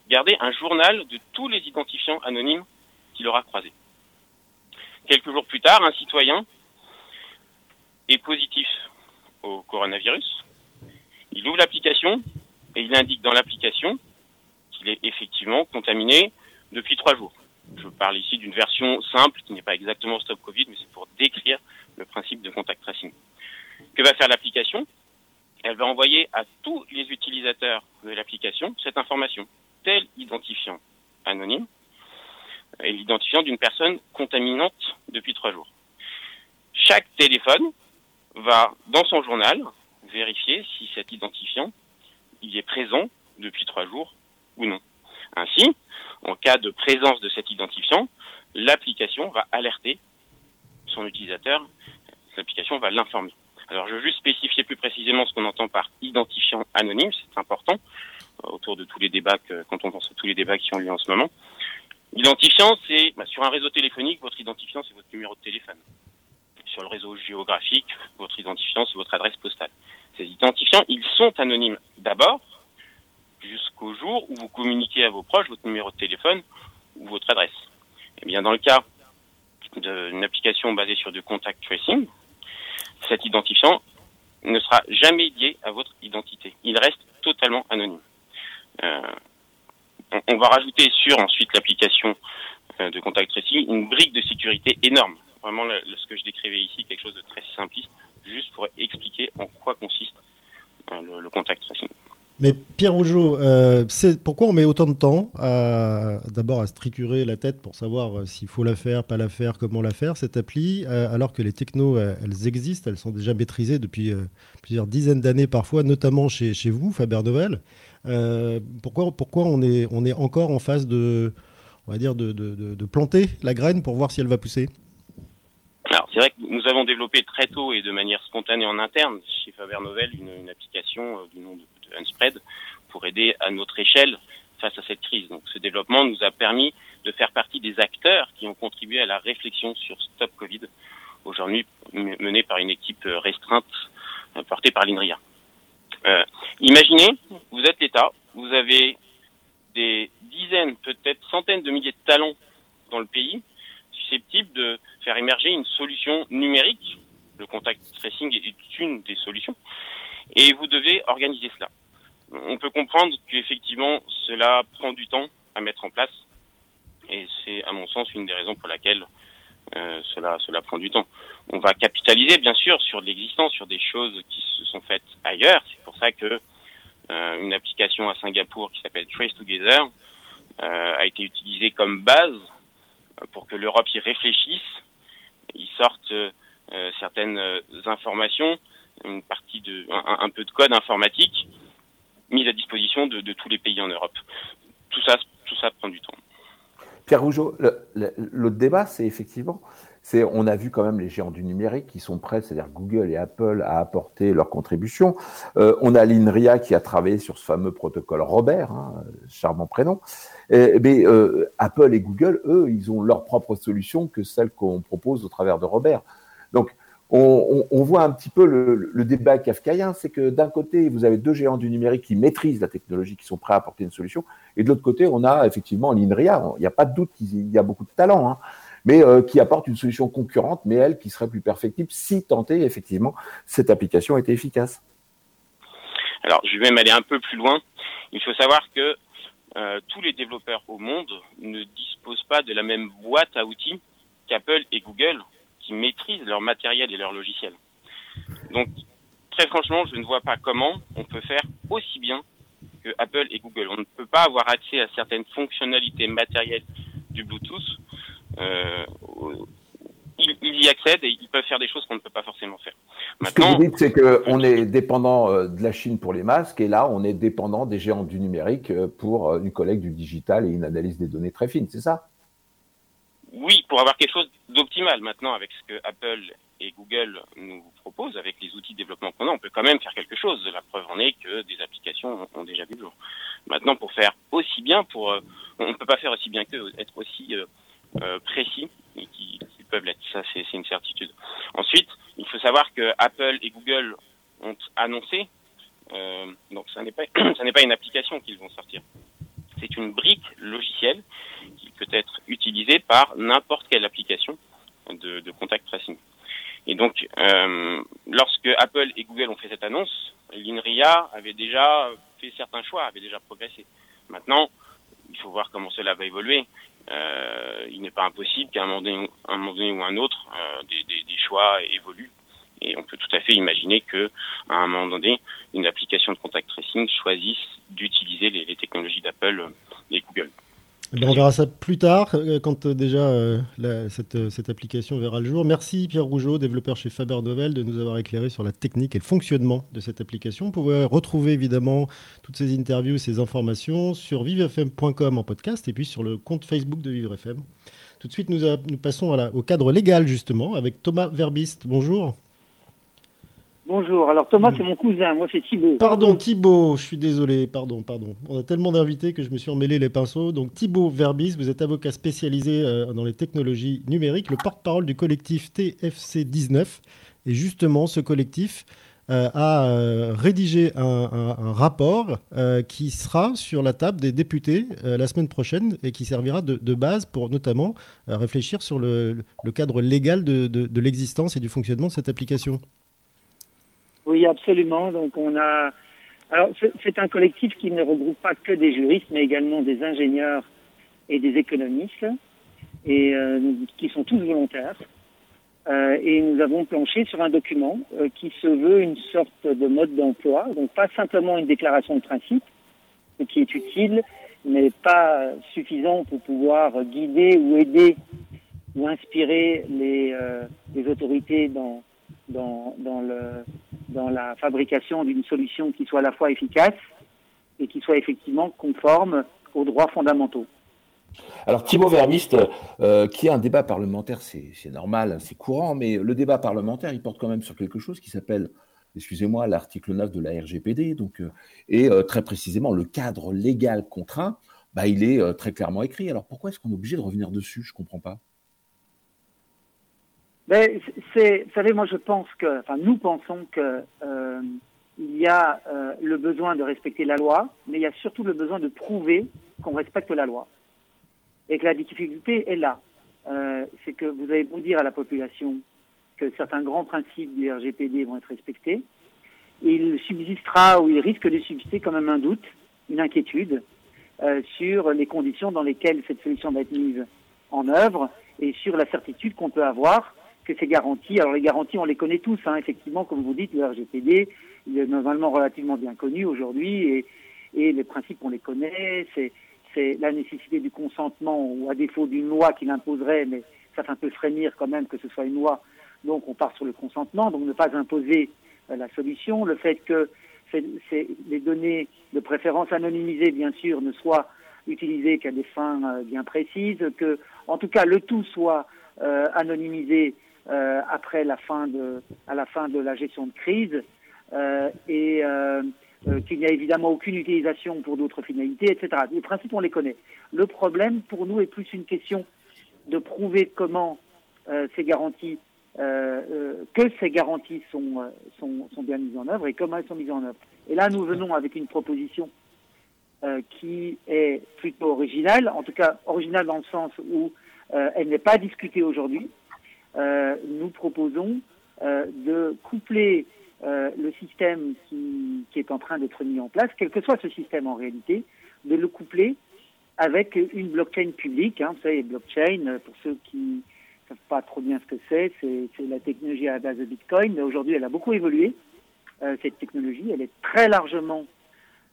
garder un journal de tous les identifiants anonymes qu'il aura croisés. Quelques jours plus tard, un citoyen est positif au coronavirus. Il ouvre l'application et il indique dans l'application qu'il est effectivement contaminé depuis trois jours. Je parle ici d'une version simple qui n'est pas exactement Stop Covid, mais c'est pour décrire le principe de contact tracing. Que va faire l'application? Elle va envoyer à tous les utilisateurs de l'application cette information, tel identifiant anonyme et l'identifiant d'une personne contaminante depuis trois jours. Chaque téléphone va, dans son journal, vérifier si cet identifiant il est présent depuis trois jours ou non. Ainsi, en cas de présence de cet identifiant, l'application va alerter son utilisateur, l'application va l'informer. Alors je veux juste spécifier plus précisément ce qu'on entend par identifiant anonyme, c'est important, euh, autour de tous les débats, quand on pense à tous les débats qui ont lieu en ce moment. Identifiant, c'est bah, sur un réseau téléphonique, votre identifiant, c'est votre numéro de téléphone. Sur le réseau géographique, votre identifiant, c'est votre adresse postale. Ces identifiants, ils sont anonymes d'abord, jusqu'au jour où vous communiquez à vos proches votre numéro de téléphone ou votre adresse. Eh bien, dans le cas d'une application basée sur du contact tracing, cet identifiant ne sera jamais lié à votre identité. Il reste totalement anonyme. Euh, on, va rajouter sur ensuite l'application euh, de contact tracing une brique de sécurité énorme. Vraiment, ce que je décrivais ici, quelque chose de très simpliste, juste pour expliquer en quoi consiste euh, le contact tracing. Mais Pierre Rougeau, euh, pourquoi on met autant de temps d'abord à se la tête pour savoir euh, s'il faut la faire, pas la faire, comment la faire, cette appli, euh, alors que les technos, elles existent, elles sont déjà maîtrisées depuis plusieurs dizaines d'années parfois, notamment chez, chez vous, Faber Novel. pourquoi pourquoi on, est, on est encore en phase de, on va dire de, de, planter la graine pour voir si elle va pousser? Alors, c'est vrai que nous avons développé très tôt et de manière spontanée en interne chez Faber Novel une application du nom de Unspread pour aider à notre échelle face à cette crise. Donc ce développement nous a permis de faire partie des acteurs qui ont contribué à la réflexion sur Stop Covid, aujourd'hui menée par une équipe restreinte euh, portée par l'INRIA. Euh, imaginez, vous êtes l'État, vous avez des dizaines, peut-être centaines de milliers de talents dans le pays susceptibles de faire émerger une solution numérique. Le contact tracing est une des solutions. Et vous devez organiser cela on peut comprendre qu'effectivement cela prend du temps à mettre en place et c'est à mon sens une des raisons pour laquelle euh, cela, cela prend du temps. On va capitaliser bien sûr sur l'existence, sur des choses qui se sont faites ailleurs. C'est pour ça que euh, une application à Singapour qui s'appelle Trace Together euh, a été utilisée comme base pour que l'Europe y réfléchisse, y sorte certaines informations, une partie de un peu de code informatique mise à disposition de, tous les pays en Europe. Tout ça, tout ça prend du temps. Pierre Rougeau, le, débat, c'est effectivement, c'est on a vu quand même les géants du numérique qui sont prêts, c'est-à-dire Google et Apple, à apporter leur contribution. Euh, on a l'INRIA qui a travaillé sur ce fameux protocole Robert, hein, charmant prénom. mais euh, Apple et Google, eux, ils ont leur propre solution que celle qu'on propose au travers de Robert. Donc, on, voit un petit peu le, débat kafkaïen, c'est que d'un côté, vous avez deux géants du numérique qui maîtrisent la technologie, qui sont prêts à apporter une solution, et de l'autre côté, on a effectivement l'INRIA. Il n'y a pas de doute qu'il y a beaucoup de talent, hein, mais euh, qui apporte une solution concurrente, mais elle qui serait plus perfectible si tentée, effectivement, cette application était efficace. Alors, je vais même aller un peu plus loin. Il faut savoir que euh, tous les développeurs au monde ne disposent pas de la même boîte à outils qu'Apple et Google maîtrisent leur matériel et leur logiciel. Donc, très franchement, je ne vois pas comment on peut faire aussi bien que Apple et Google. On ne peut pas avoir accès à certaines fonctionnalités matérielles du Bluetooth. Euh, ils, y accèdent et ils peuvent faire des choses qu'on ne peut pas forcément faire. Maintenant, Ce que vous dites, c'est qu'on est dépendant euh, de la Chine pour les masques et là, on est dépendant des géants du numérique euh, pour une collecte du digital et une analyse des données très fines, c'est ça? Oui, pour avoir quelque chose d'optimal maintenant avec ce que Apple et Google nous proposent, avec les outils de développement qu'on a, on peut quand même faire quelque chose. La preuve en est que des applications ont déjà vu le jour. Maintenant, pour faire aussi bien, pour euh, on ne peut pas faire aussi bien que être aussi euh, euh, précis et qu'ils peuvent l'être. Ça, c'est une certitude. Ensuite, il faut savoir que Apple et Google ont annoncé, donc ça n'est pas ça n'est pas une application qu'ils vont sortir. C'est une brique logicielle peut être utilisé par n'importe quelle application de, contact tracing. Et donc, euh, lorsque Apple et Google ont fait cette annonce, l'INRIA avait déjà fait certains choix, avait déjà progressé. Maintenant, il faut voir comment cela va évoluer. Euh, il n'est pas impossible qu'à un moment donné, un moment donné ou un autre, euh, des, choix évoluent. Et on peut tout à fait imaginer que, à un moment donné, une application de contact tracing choisisse d'utiliser les technologies d'Apple et Google. On verra ça plus tard, euh, quand euh, déjà euh, cette, application verra le jour. Merci Pierre Rougeau, développeur chez Faber Novel, de nous avoir éclairé sur la technique et le fonctionnement de cette application. Vous pouvez retrouver évidemment toutes ces interviews, ces informations sur vivefm.com en podcast et puis sur le compte Facebook de VivreFM. Tout de suite, nous, nous passons au cadre légal justement avec Thomas Verbiste. Bonjour. Bonjour. Alors Thomas, c'est mon cousin. Moi, c'est Thibaut. Pardon, Thibaut. Je suis désolé. Pardon, pardon. On a tellement d'invités que je me suis emmêlé les pinceaux. Donc Thibaut Verbis, vous êtes avocat spécialisé euh, dans les technologies numériques, le porte-parole du collectif TFC 19. Et justement, ce collectif euh, a euh, rédigé un, rapport qui sera sur la table des députés la semaine prochaine et qui servira de, base pour notamment réfléchir sur le, cadre légal de l'existence et du fonctionnement de cette application. Oui, absolument. Donc on a. Alors c'est un collectif qui ne regroupe pas que des juristes, mais également des ingénieurs et des économistes, et euh, qui sont tous volontaires. Euh, et nous avons planché sur un document euh, qui se veut une sorte de mode d'emploi, donc pas simplement une déclaration de principe, qui est utile, mais pas suffisant pour pouvoir guider ou aider ou inspirer les, les autorités dans, dans, la fabrication d'une solution qui soit à la fois efficace et qui soit effectivement conforme aux droits fondamentaux. Alors Thibaut Vermiste, euh, qui a un débat parlementaire, c'est normal, c'est courant, mais le débat parlementaire, il porte quand même sur quelque chose qui s'appelle, excusez-moi, l'article 9 de la RGPD, donc, euh, et euh, très précisément le cadre légal contraint, bah, il est très clairement écrit. Alors pourquoi est-ce qu'on est obligé de revenir dessus? Je ne comprends pas. Mais c'est, vous savez, moi je pense que, enfin nous pensons que euh, il y a euh, le besoin de respecter la loi, mais il y a surtout le besoin de prouver qu'on respecte la loi. Et que la difficulté est là. Euh, c'est que vous avez beau dire à la population que certains grands principes du RGPD vont être respectés, il subsistera ou il risque de subsister quand même un doute, une inquiétude euh, sur les conditions dans lesquelles cette solution va être mise en œuvre et sur la certitude qu'on peut avoir ces garanties, alors les garanties, on les connaît tous, hein, effectivement, comme vous dites, le RGPD, il est normalement relativement bien connu aujourd'hui, et, les principes, on les connaît, c'est, c'est la nécessité du consentement, ou à défaut d'une loi qui l'imposerait, mais ça fait un peu frémir quand même que ce soit une loi, donc on part sur le consentement, donc ne pas imposer euh, la solution, le fait que les données de préférence anonymisées, bien sûr, ne soient utilisées qu'à des fins euh, bien précises, que, en tout cas, le tout soit euh, anonymisé euh, après la fin de, à la fin de la gestion de crise euh, et euh, qu'il n'y a évidemment aucune utilisation pour d'autres finalités, etc. Les principes, on les connaît. Le problème, pour nous, est plus une question de prouver comment ces garanties que ces garanties sont, sont, sont, bien mises en œuvre et comment elles sont mises en œuvre. Et là, nous venons avec une proposition qui est plutôt originale, en tout cas originale dans le sens où elle n'est pas discutée aujourd'hui. Nous proposons de coupler le système qui, est en train d'être mis en place, quel que soit ce système en réalité, de le coupler avec une blockchain publique. Hein, vous savez, blockchain, euh, pour ceux qui ne savent pas trop bien ce que c'est, c'est la technologie à la base de Bitcoin. Mais aujourd'hui, elle a beaucoup évolué, euh, cette technologie. Elle est très largement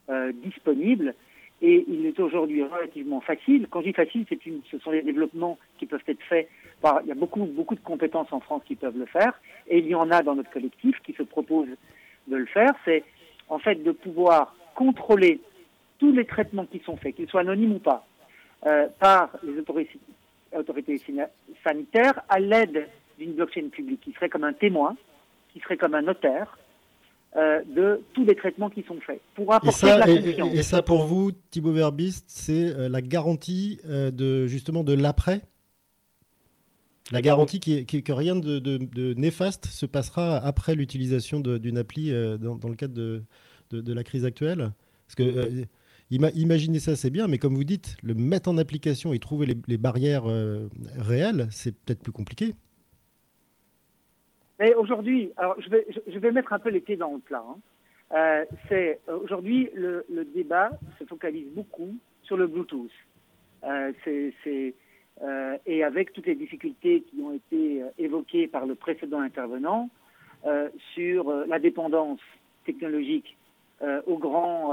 euh, disponible et il est aujourd'hui relativement facile. Quand je dis facile, ce sont des développements qui peuvent être faits Il y a beaucoup, beaucoup de compétences en France qui peuvent le faire et il y en a dans notre collectif qui se propose de le faire. C'est en fait de pouvoir contrôler tous les traitements qui sont faits, qu'ils soient anonymes ou pas, euh, par les autorités, autorités sanitaires à l'aide d'une blockchain publique qui serait comme un témoin, qui serait comme un notaire euh, de tous les traitements qui sont faits pour apporter et ça, de la et, confiance. Et ça, pour vous, Thibaut Verbiste, c'est euh, la garantie euh, de justement de l'après? La garantie que rien de, néfaste se passera après l'utilisation d'une appli euh, dans, le cadre de, la crise actuelle Parce que euh, Imaginez ça, c'est bien, mais comme vous dites, le mettre en application et trouver les, barrières euh, réelles, c'est peut-être plus compliqué. Mais aujourd'hui, alors je vais, mettre un peu les pieds dans le plat. Hein. Euh, c'est aujourd'hui le, le, débat se focalise beaucoup sur le Bluetooth. C'est, euh, et avec toutes les difficultés qui ont été euh, évoquées par le précédent intervenant euh, sur la dépendance technologique aux grands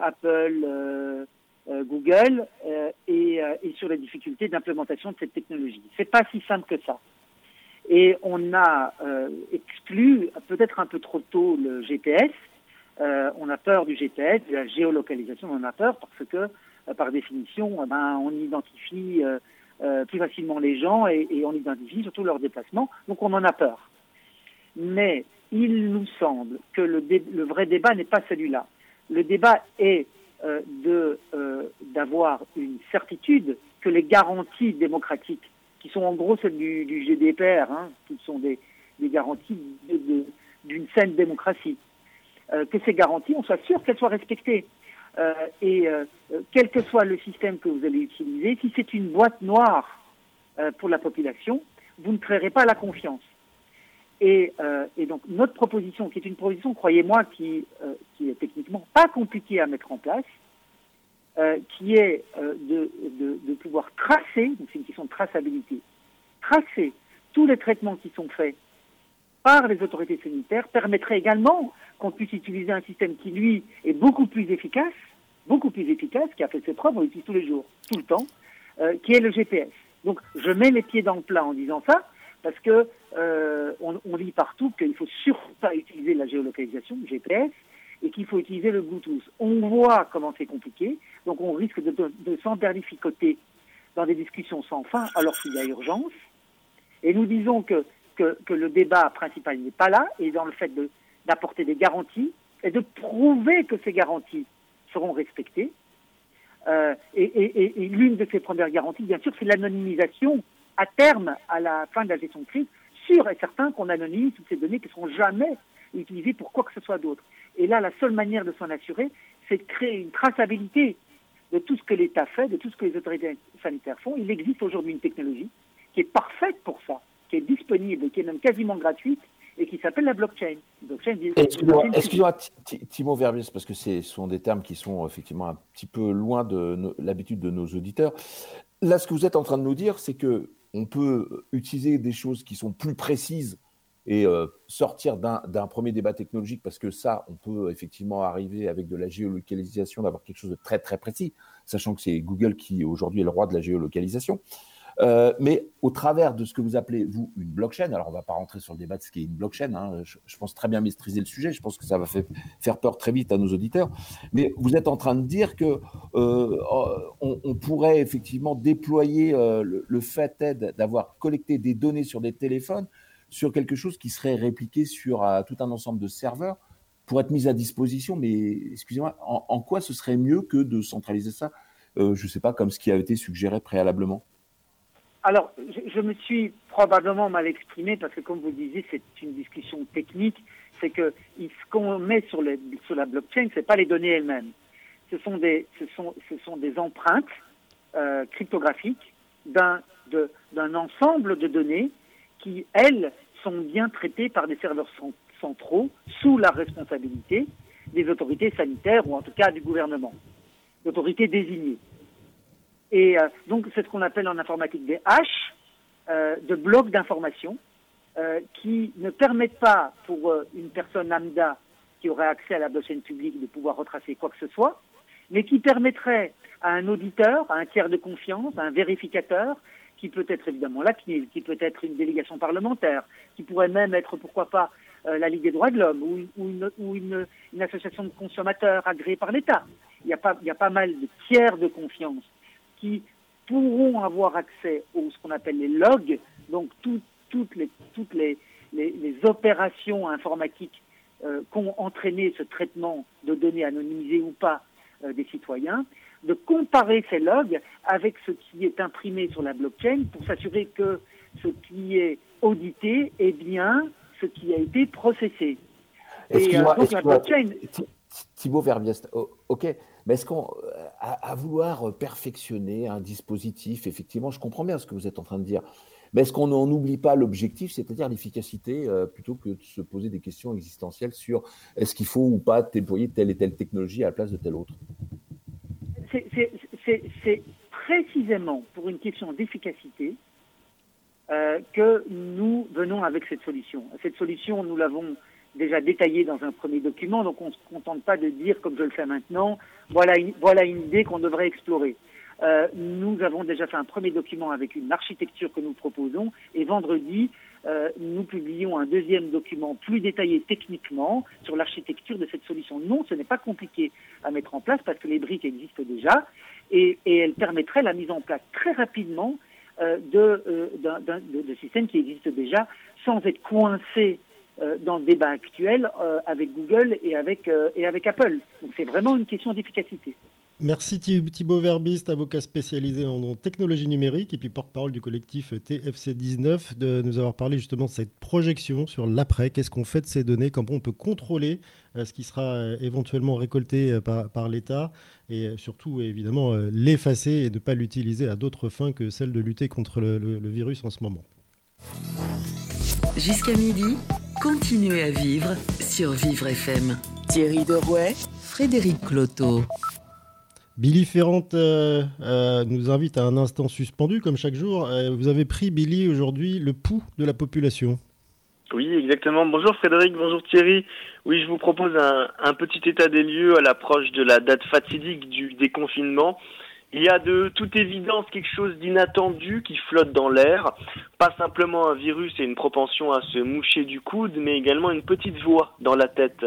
Apple, Google et, et, sur les difficultés d'implémentation de cette technologie. C'est pas si simple que ça. Et on a exclu peut-être un peu trop tôt le GPS. on a peur du GPS, de la géolocalisation, on a peur parce que par définition, ben, on identifie euh, plus facilement les gens et, on identifie surtout leurs déplacements. Donc on en a peur. Mais il nous semble que le, vrai débat n'est pas celui-là. Le débat est euh, euh, d'avoir une certitude que les garanties démocratiques, qui sont en gros celles du, GDPR, hein, qui sont des, garanties d'une saine démocratie, euh, que ces garanties, on soit sûr qu'elles soient respectées. Euh, et euh, quel que soit le système que vous allez utiliser, si c'est une boîte noire euh, pour la population, vous ne créerez pas la confiance. Et, donc notre proposition, qui est une proposition, croyez-moi, qui, qui est techniquement pas compliquée à mettre en place, qui est de, de, de, pouvoir tracer, donc c'est une question de traçabilité, tracer tous les traitements qui sont faits par les autorités sanitaires permettrait également qu'on puisse utiliser un système qui, lui, est beaucoup plus efficace, beaucoup plus efficace, qui a fait ses preuves, on l'utilise tous les jours, tout le temps, euh, qui est le GPS. Donc je mets les pieds dans le plat en disant ça, parce que euh, on, lit partout qu'il faut surtout pas utiliser la géolocalisation, le GPS, et qu'il faut utiliser le Bluetooth. On voit comment c'est compliqué, donc on risque de, de, de dans des discussions sans fin alors qu'il y a urgence. Et nous disons que, que, que le débat principal n'est pas là, et dans le fait d'apporter des garanties et de prouver que ces garanties seront respectées. Euh, et, l'une de ces premières garanties, bien sûr, c'est l'anonymisation à terme, à la fin de la gestion de crise, sûr et certain qu'on anonymise toutes ces données qui ne seront jamais utilisées pour quoi que ce soit d'autre. Et là, la seule manière de s'en assurer, c'est de créer une traçabilité de tout ce que l'État fait, de tout ce que les autorités sanitaires font. Il existe aujourd'hui une technologie qui est parfaite pour ça, qui est disponible, qui est même quasiment gratuite et qui s'appelle la blockchain. excusez Timo Verbius, parce que ce sont des termes qui sont effectivement un petit peu loin de l'habitude de nos auditeurs. Là, ce que vous êtes en train de nous dire, c'est que on peut utiliser des choses qui sont plus précises et euh, sortir d'un premier débat technologique parce que ça, on peut effectivement arriver avec de la géolocalisation d'avoir quelque chose de très très précis, sachant que c'est Google qui aujourd'hui est le roi de la géolocalisation. Euh, mais au travers de ce que vous appelez, vous, une blockchain, alors on va pas rentrer sur le débat de ce qu'est une blockchain, hein, je, pense très bien maîtriser le sujet, je pense que ça va faire peur très vite à nos auditeurs, mais vous êtes en train de dire que euh, on, on, pourrait effectivement déployer euh, le, fait d'avoir collecté des données sur des téléphones sur quelque chose qui serait répliqué sur tout un ensemble de serveurs pour être mis à disposition, mais excusez-moi, en, quoi ce serait mieux que de centraliser ça, je ne sais pas, comme ce qui a été suggéré préalablement alors, je, me suis probablement mal exprimé parce que, comme vous le disiez, c'est une discussion technique. C'est que ce qu'on met sur, sur la blockchain, c'est pas les données elles-mêmes. Ce sont des, empreintes euh, cryptographiques d'un d'un ensemble de données qui, elles, sont bien traitées par des serveurs centraux sous la responsabilité des autorités sanitaires ou en tout cas du gouvernement, d'autorités désignées. Et euh, donc c'est ce qu'on appelle en informatique des hashes, euh, de blocs d'informations euh, qui ne permettent pas pour une personne lambda qui aurait accès à la blockchain publique de pouvoir retracer quoi que ce soit, mais qui permettraient à un auditeur, à un tiers de confiance, à un vérificateur, qui peut être évidemment la CNIL, qui peut être une délégation parlementaire, qui pourrait même être, pourquoi pas, la Ligue des droits de l'homme ou, une, ou une, une, association de consommateurs agréée par l'État. Il, il y a pas mal de tiers de confiance qui pourront avoir accès aux ce qu'on appelle les logs, donc toutes les, toutes les, les, opérations informatiques euh, qu'ont entraîné ce traitement de données anonymisées ou pas euh, des citoyens, de comparer ces logs avec ce qui est imprimé sur la blockchain pour s'assurer que ce qui est audité est bien ce qui a été processé. Et euh, donc la blockchain... Thibaut Verbiest, ok, mais est-ce qu'on, à, vouloir perfectionner un dispositif, effectivement, je comprends bien ce que vous êtes en train de dire, mais est-ce qu'on n'en oublie pas l'objectif, c'est-à-dire l'efficacité, euh, plutôt que de se poser des questions existentielles sur est-ce qu'il faut ou pas déployer telle et telle technologie à la place de telle autre? C'est précisément pour une question d'efficacité euh, que nous venons avec cette solution. Cette solution, nous l'avons déjà détaillée dans un premier document, donc on ne se contente pas de dire, comme je le fais maintenant, voilà une, voilà une idée qu'on devrait explorer. Euh, nous avons déjà fait un premier document avec une architecture que nous proposons et vendredi, euh, nous publions un deuxième document plus détaillé techniquement sur l'architecture de cette solution. Non, ce n'est pas compliqué à mettre en place parce que les briques existent déjà et, et elles permettraient la mise en place très rapidement euh, de, de, systèmes qui existent déjà sans être coincés dans le débat actuel euh, avec Google et avec, euh, et avec Apple. Donc c'est vraiment une question d'efficacité. Merci Thibaut Verbiste, avocat spécialisé en technologie numérique et puis porte-parole du collectif TFC19, de nous avoir parlé justement de cette projection sur l'après. Qu'est-ce qu'on fait de ces données? Comment on peut contrôler ce qui sera éventuellement récolté par, par l'État? Et surtout évidemment l'effacer et ne pas l'utiliser à d'autres fins que celle de lutter contre le, le virus en ce moment. Jusqu'à midi, continuez à vivre sur Vivre FM. Thierry Derouet, Frédéric Cloteau. Billy Ferrand euh, euh, nous invite à un instant suspendu, comme chaque jour. Euh, vous avez pris, Billy, aujourd'hui le pouls de la population. Oui, exactement. Bonjour Frédéric, bonjour Thierry. Oui, je vous propose un, un petit état des lieux à l'approche de la date fatidique du déconfinement. Il y a de toute évidence quelque chose d'inattendu qui flotte dans l'air. Pas simplement un virus et une propension à se moucher du coude, mais également une petite voix dans la tête.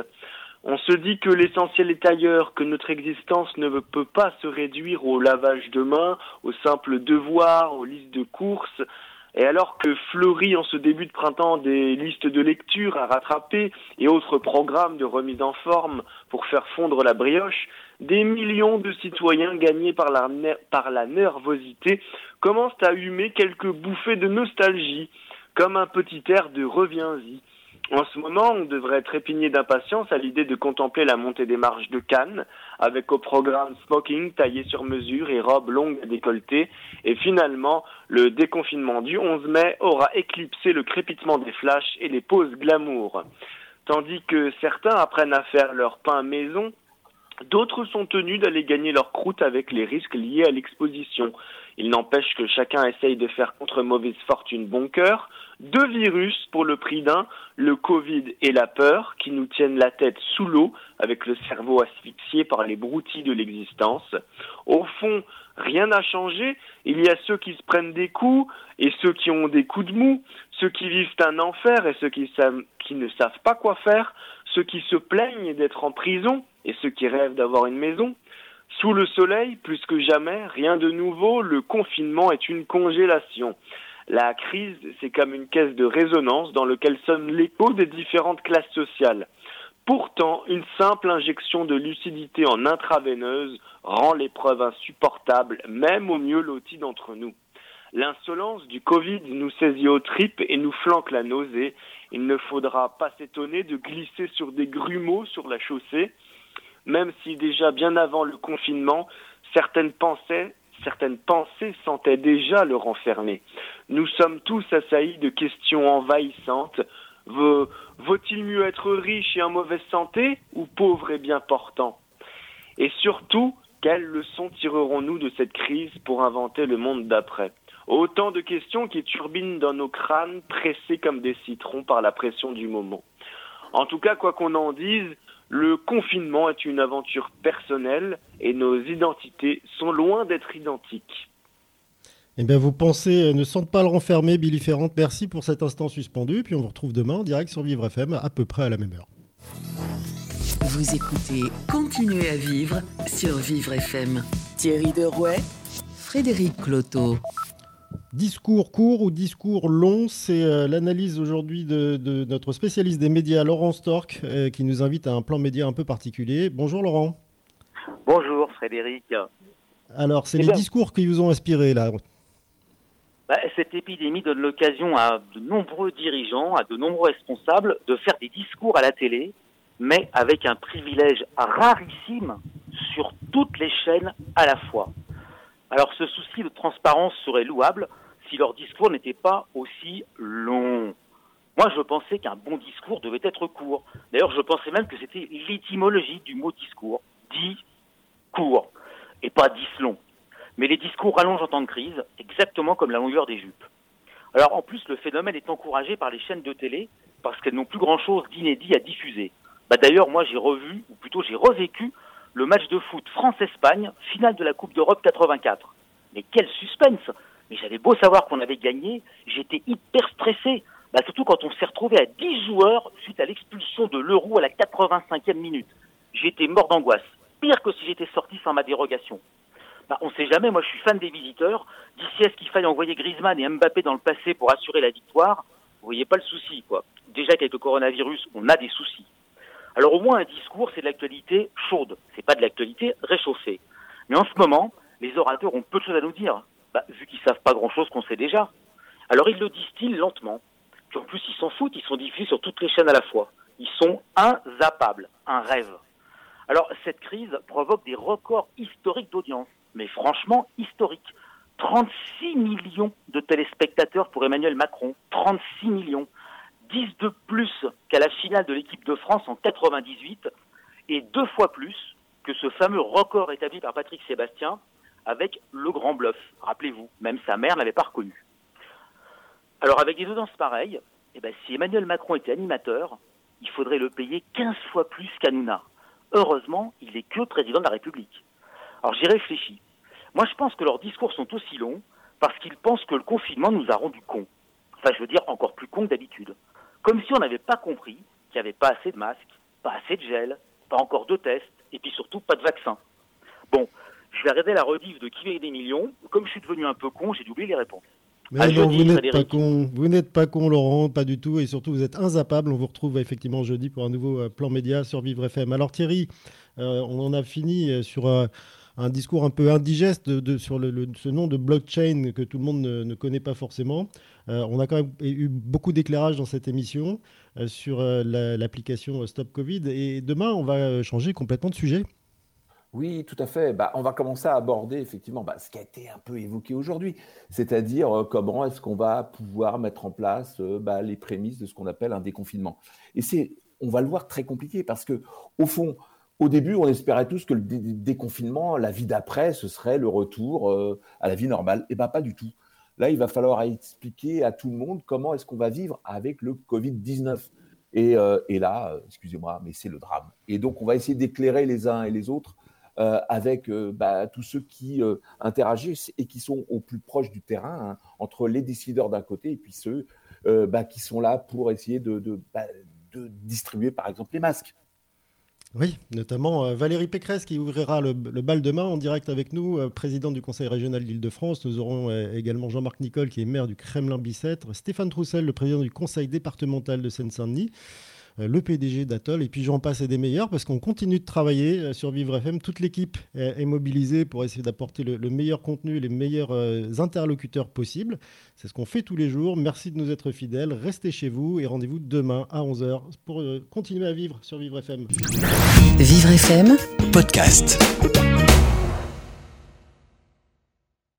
On se dit que l'essentiel est ailleurs, que notre existence ne peut pas se réduire au lavage de mains, aux simples devoirs, aux listes de courses, et alors que fleurit en ce début de printemps des listes de lecture à rattraper et autres programmes de remise en forme pour faire fondre la brioche, des millions de citoyens gagnés par la, nervosité commencent à humer quelques bouffées de nostalgie, comme un petit air de reviens-y. En ce moment, on devrait trépigner d'impatience à l'idée de contempler la montée des marches de Cannes, avec au programme smoking taillé sur mesure et robes longues à décolleté. Et finalement, le déconfinement du 11 mai aura éclipsé le crépitement des flashs et les pauses glamour. Tandis que certains apprennent à faire leur pain maison, D'autres sont tenus d'aller gagner leur croûte avec les risques liés à l'exposition. Il n'empêche que chacun essaye de faire contre mauvaise fortune bon cœur. Deux virus pour le prix d'un, le Covid et la peur, qui nous tiennent la tête sous l'eau, avec le cerveau asphyxié par les broutilles de l'existence. Au fond, rien n'a changé. Il y a ceux qui se prennent des coups et ceux qui ont des coups de mou, ceux qui vivent un enfer et ceux qui, qui ne savent pas quoi faire, ceux qui se plaignent d'être en prison et ceux qui rêvent d'avoir une maison. Sous le soleil, plus que jamais, rien de nouveau, le confinement est une congélation. La crise, c'est comme une caisse de résonance dans laquelle sonne l'écho des différentes classes sociales. Pourtant, une simple injection de lucidité en intraveineuse rend l'épreuve insupportable, même au mieux loti d'entre nous. L'insolence du Covid nous saisit aux tripes et nous flanque la nausée. Il ne faudra pas s'étonner de glisser sur des grumeaux sur la chaussée, même si déjà bien avant le confinement, certaines pensées, certaines pensées sentaient déjà le renfermer. Nous sommes tous assaillis de questions envahissantes. Vaut-il mieux être riche et en mauvaise santé ou pauvre et bien portant? Et surtout, quelles leçons tirerons-nous de cette crise pour inventer le monde d'après? Autant de questions qui turbinent dans nos crânes, pressés comme des citrons par la pression du moment. En tout cas, quoi qu'on en dise, le confinement est une aventure personnelle et nos identités sont loin d'être identiques. Eh bien, vos pensées ne sentent pas le renfermer, Billy Ferrand. Merci pour cet instant suspendu. Puis on vous retrouve demain en direct sur Vivre FM, à peu près à la même heure. Vous écoutez Continuez à vivre sur Vivre FM. Thierry Derouet, Frédéric Cloteau. Discours court ou discours long, c'est euh, l'analyse aujourd'hui de, notre spécialiste des médias, Laurent Stork, euh, qui nous invite à un plan média un peu particulier. Bonjour Laurent. Bonjour Frédéric. Alors, c'est eh les discours qui vous ont inspiré là. Bah, cette épidémie donne l'occasion à de nombreux dirigeants, à de nombreux responsables de faire des discours à la télé, mais avec un privilège rarissime sur toutes les chaînes à la fois. Alors ce souci de transparence serait louable si leur discours n'était pas aussi long. Moi, je pensais qu'un bon discours devait être court. D'ailleurs, je pensais même que c'était l'étymologie du mot discours. Dit court et pas dix long. Mais les discours rallongent en temps de crise, exactement comme la longueur des jupes. Alors en plus, le phénomène est encouragé par les chaînes de télé parce qu'elles n'ont plus grand-chose d'inédit à diffuser. Bah, D'ailleurs, moi j'ai revu, ou plutôt j'ai revécu, le match de foot France-Espagne, finale de la Coupe d'Europe 84. Mais quel suspense Mais j'avais beau savoir qu'on avait gagné, j'étais hyper stressé. Bah, surtout quand on s'est retrouvé à 10 joueurs suite à l'expulsion de l'Euro à la 85e minute. J'étais mort d'angoisse. Pire que si j'étais sorti sans ma dérogation. Bah, on ne sait jamais, moi je suis fan des visiteurs. D'ici à ce qu'il faille envoyer Griezmann et Mbappé dans le passé pour assurer la victoire, vous voyez pas le souci, quoi. Déjà qu'avec le coronavirus, on a des soucis. Alors au moins un discours, c'est de l'actualité chaude, c'est pas de l'actualité réchauffée. Mais en ce moment, les orateurs ont peu de choses à nous dire, bah, vu qu'ils savent pas grand-chose qu'on sait déjà. Alors ils le distillent lentement. Puis en plus, ils s'en foutent, ils sont diffusés sur toutes les chaînes à la fois. Ils sont inzappables, un rêve. Alors cette crise provoque des records historiques d'audience, mais franchement historiques. 36 millions de téléspectateurs pour Emmanuel Macron, 36 millions. 10 de plus qu'à la finale de l'équipe de France en 98 et deux fois plus que ce fameux record établi par Patrick Sébastien avec le grand bluff. Rappelez-vous, même sa mère n'avait pas reconnu. Alors avec des audiences pareilles, eh ben, si Emmanuel Macron était animateur, il faudrait le payer 15 fois plus qu'Anouna. Heureusement, il n'est que président de la République. Alors j'y réfléchis. Moi je pense que leurs discours sont aussi longs parce qu'ils pensent que le confinement nous a rendus cons. Enfin je veux dire encore plus cons que d'habitude. Comme si on n'avait pas compris qu'il n'y avait pas assez de masques, pas assez de gel, pas encore de tests, et puis surtout pas de vaccin. Bon, je vais arrêter la rediff de qui veut des millions. Comme je suis devenu un peu con, j'ai oublié les réponses. Mais non, vous n'êtes pas con, vous n'êtes pas con, Laurent, pas du tout, et surtout vous êtes inzappable. On vous retrouve effectivement jeudi pour un nouveau euh, plan média sur Vivre FM. Alors Thierry, euh, on en a fini euh, sur un discours un peu indigeste de, sur le, ce nom de blockchain que tout le monde ne, connaît pas forcément. Euh, on a quand même eu beaucoup d'éclairage dans cette émission euh, sur euh, l'application Stop Covid et demain on va changer complètement de sujet. Oui, tout à fait. Bah, on va commencer à aborder effectivement bah, ce qui a été un peu évoqué aujourd'hui, c'est-à-dire comment est-ce qu'on va pouvoir mettre en place bah, les prémices de ce qu'on appelle un déconfinement. Et c'est, on va le voir très compliqué parce que au fond, au début, on espérait tous que le déconfinement, la vie d'après, ce serait le retour euh, à la vie normale. Eh bien, pas du tout. Là, il va falloir expliquer à tout le monde comment est-ce qu'on va vivre avec le Covid-19. Euh, et, là, euh, excusez-moi, mais c'est le drame. Et donc, on va essayer d'éclairer les uns et les autres avec bah, tous ceux qui interagissent et qui sont au plus proche du terrain, hein, entre les décideurs d'un côté et puis ceux bah, qui sont là pour essayer de bah, distribuer, par exemple, les masques. Oui, notamment euh, Valérie Pécresse qui ouvrira le, bal demain en direct avec nous, euh, présidente du Conseil régional d'Île-de-France. Nous aurons euh, également Jean-Marc Nicole qui est maire du Kremlin-Bicêtre, Stéphane Troussel, le président du Conseil départemental de Seine-Saint-Denis. Le PDG d'Atoll, et puis j'en passe et des meilleurs, parce qu'on continue de travailler sur Vivre FM. Toute l'équipe est, mobilisée pour essayer d'apporter le, meilleur contenu, les meilleurs interlocuteurs possibles. C'est ce qu'on fait tous les jours. Merci de nous être fidèles. Restez chez vous et rendez-vous demain à 11h pour continuer à vivre sur Vivre FM. Vivre FM, podcast.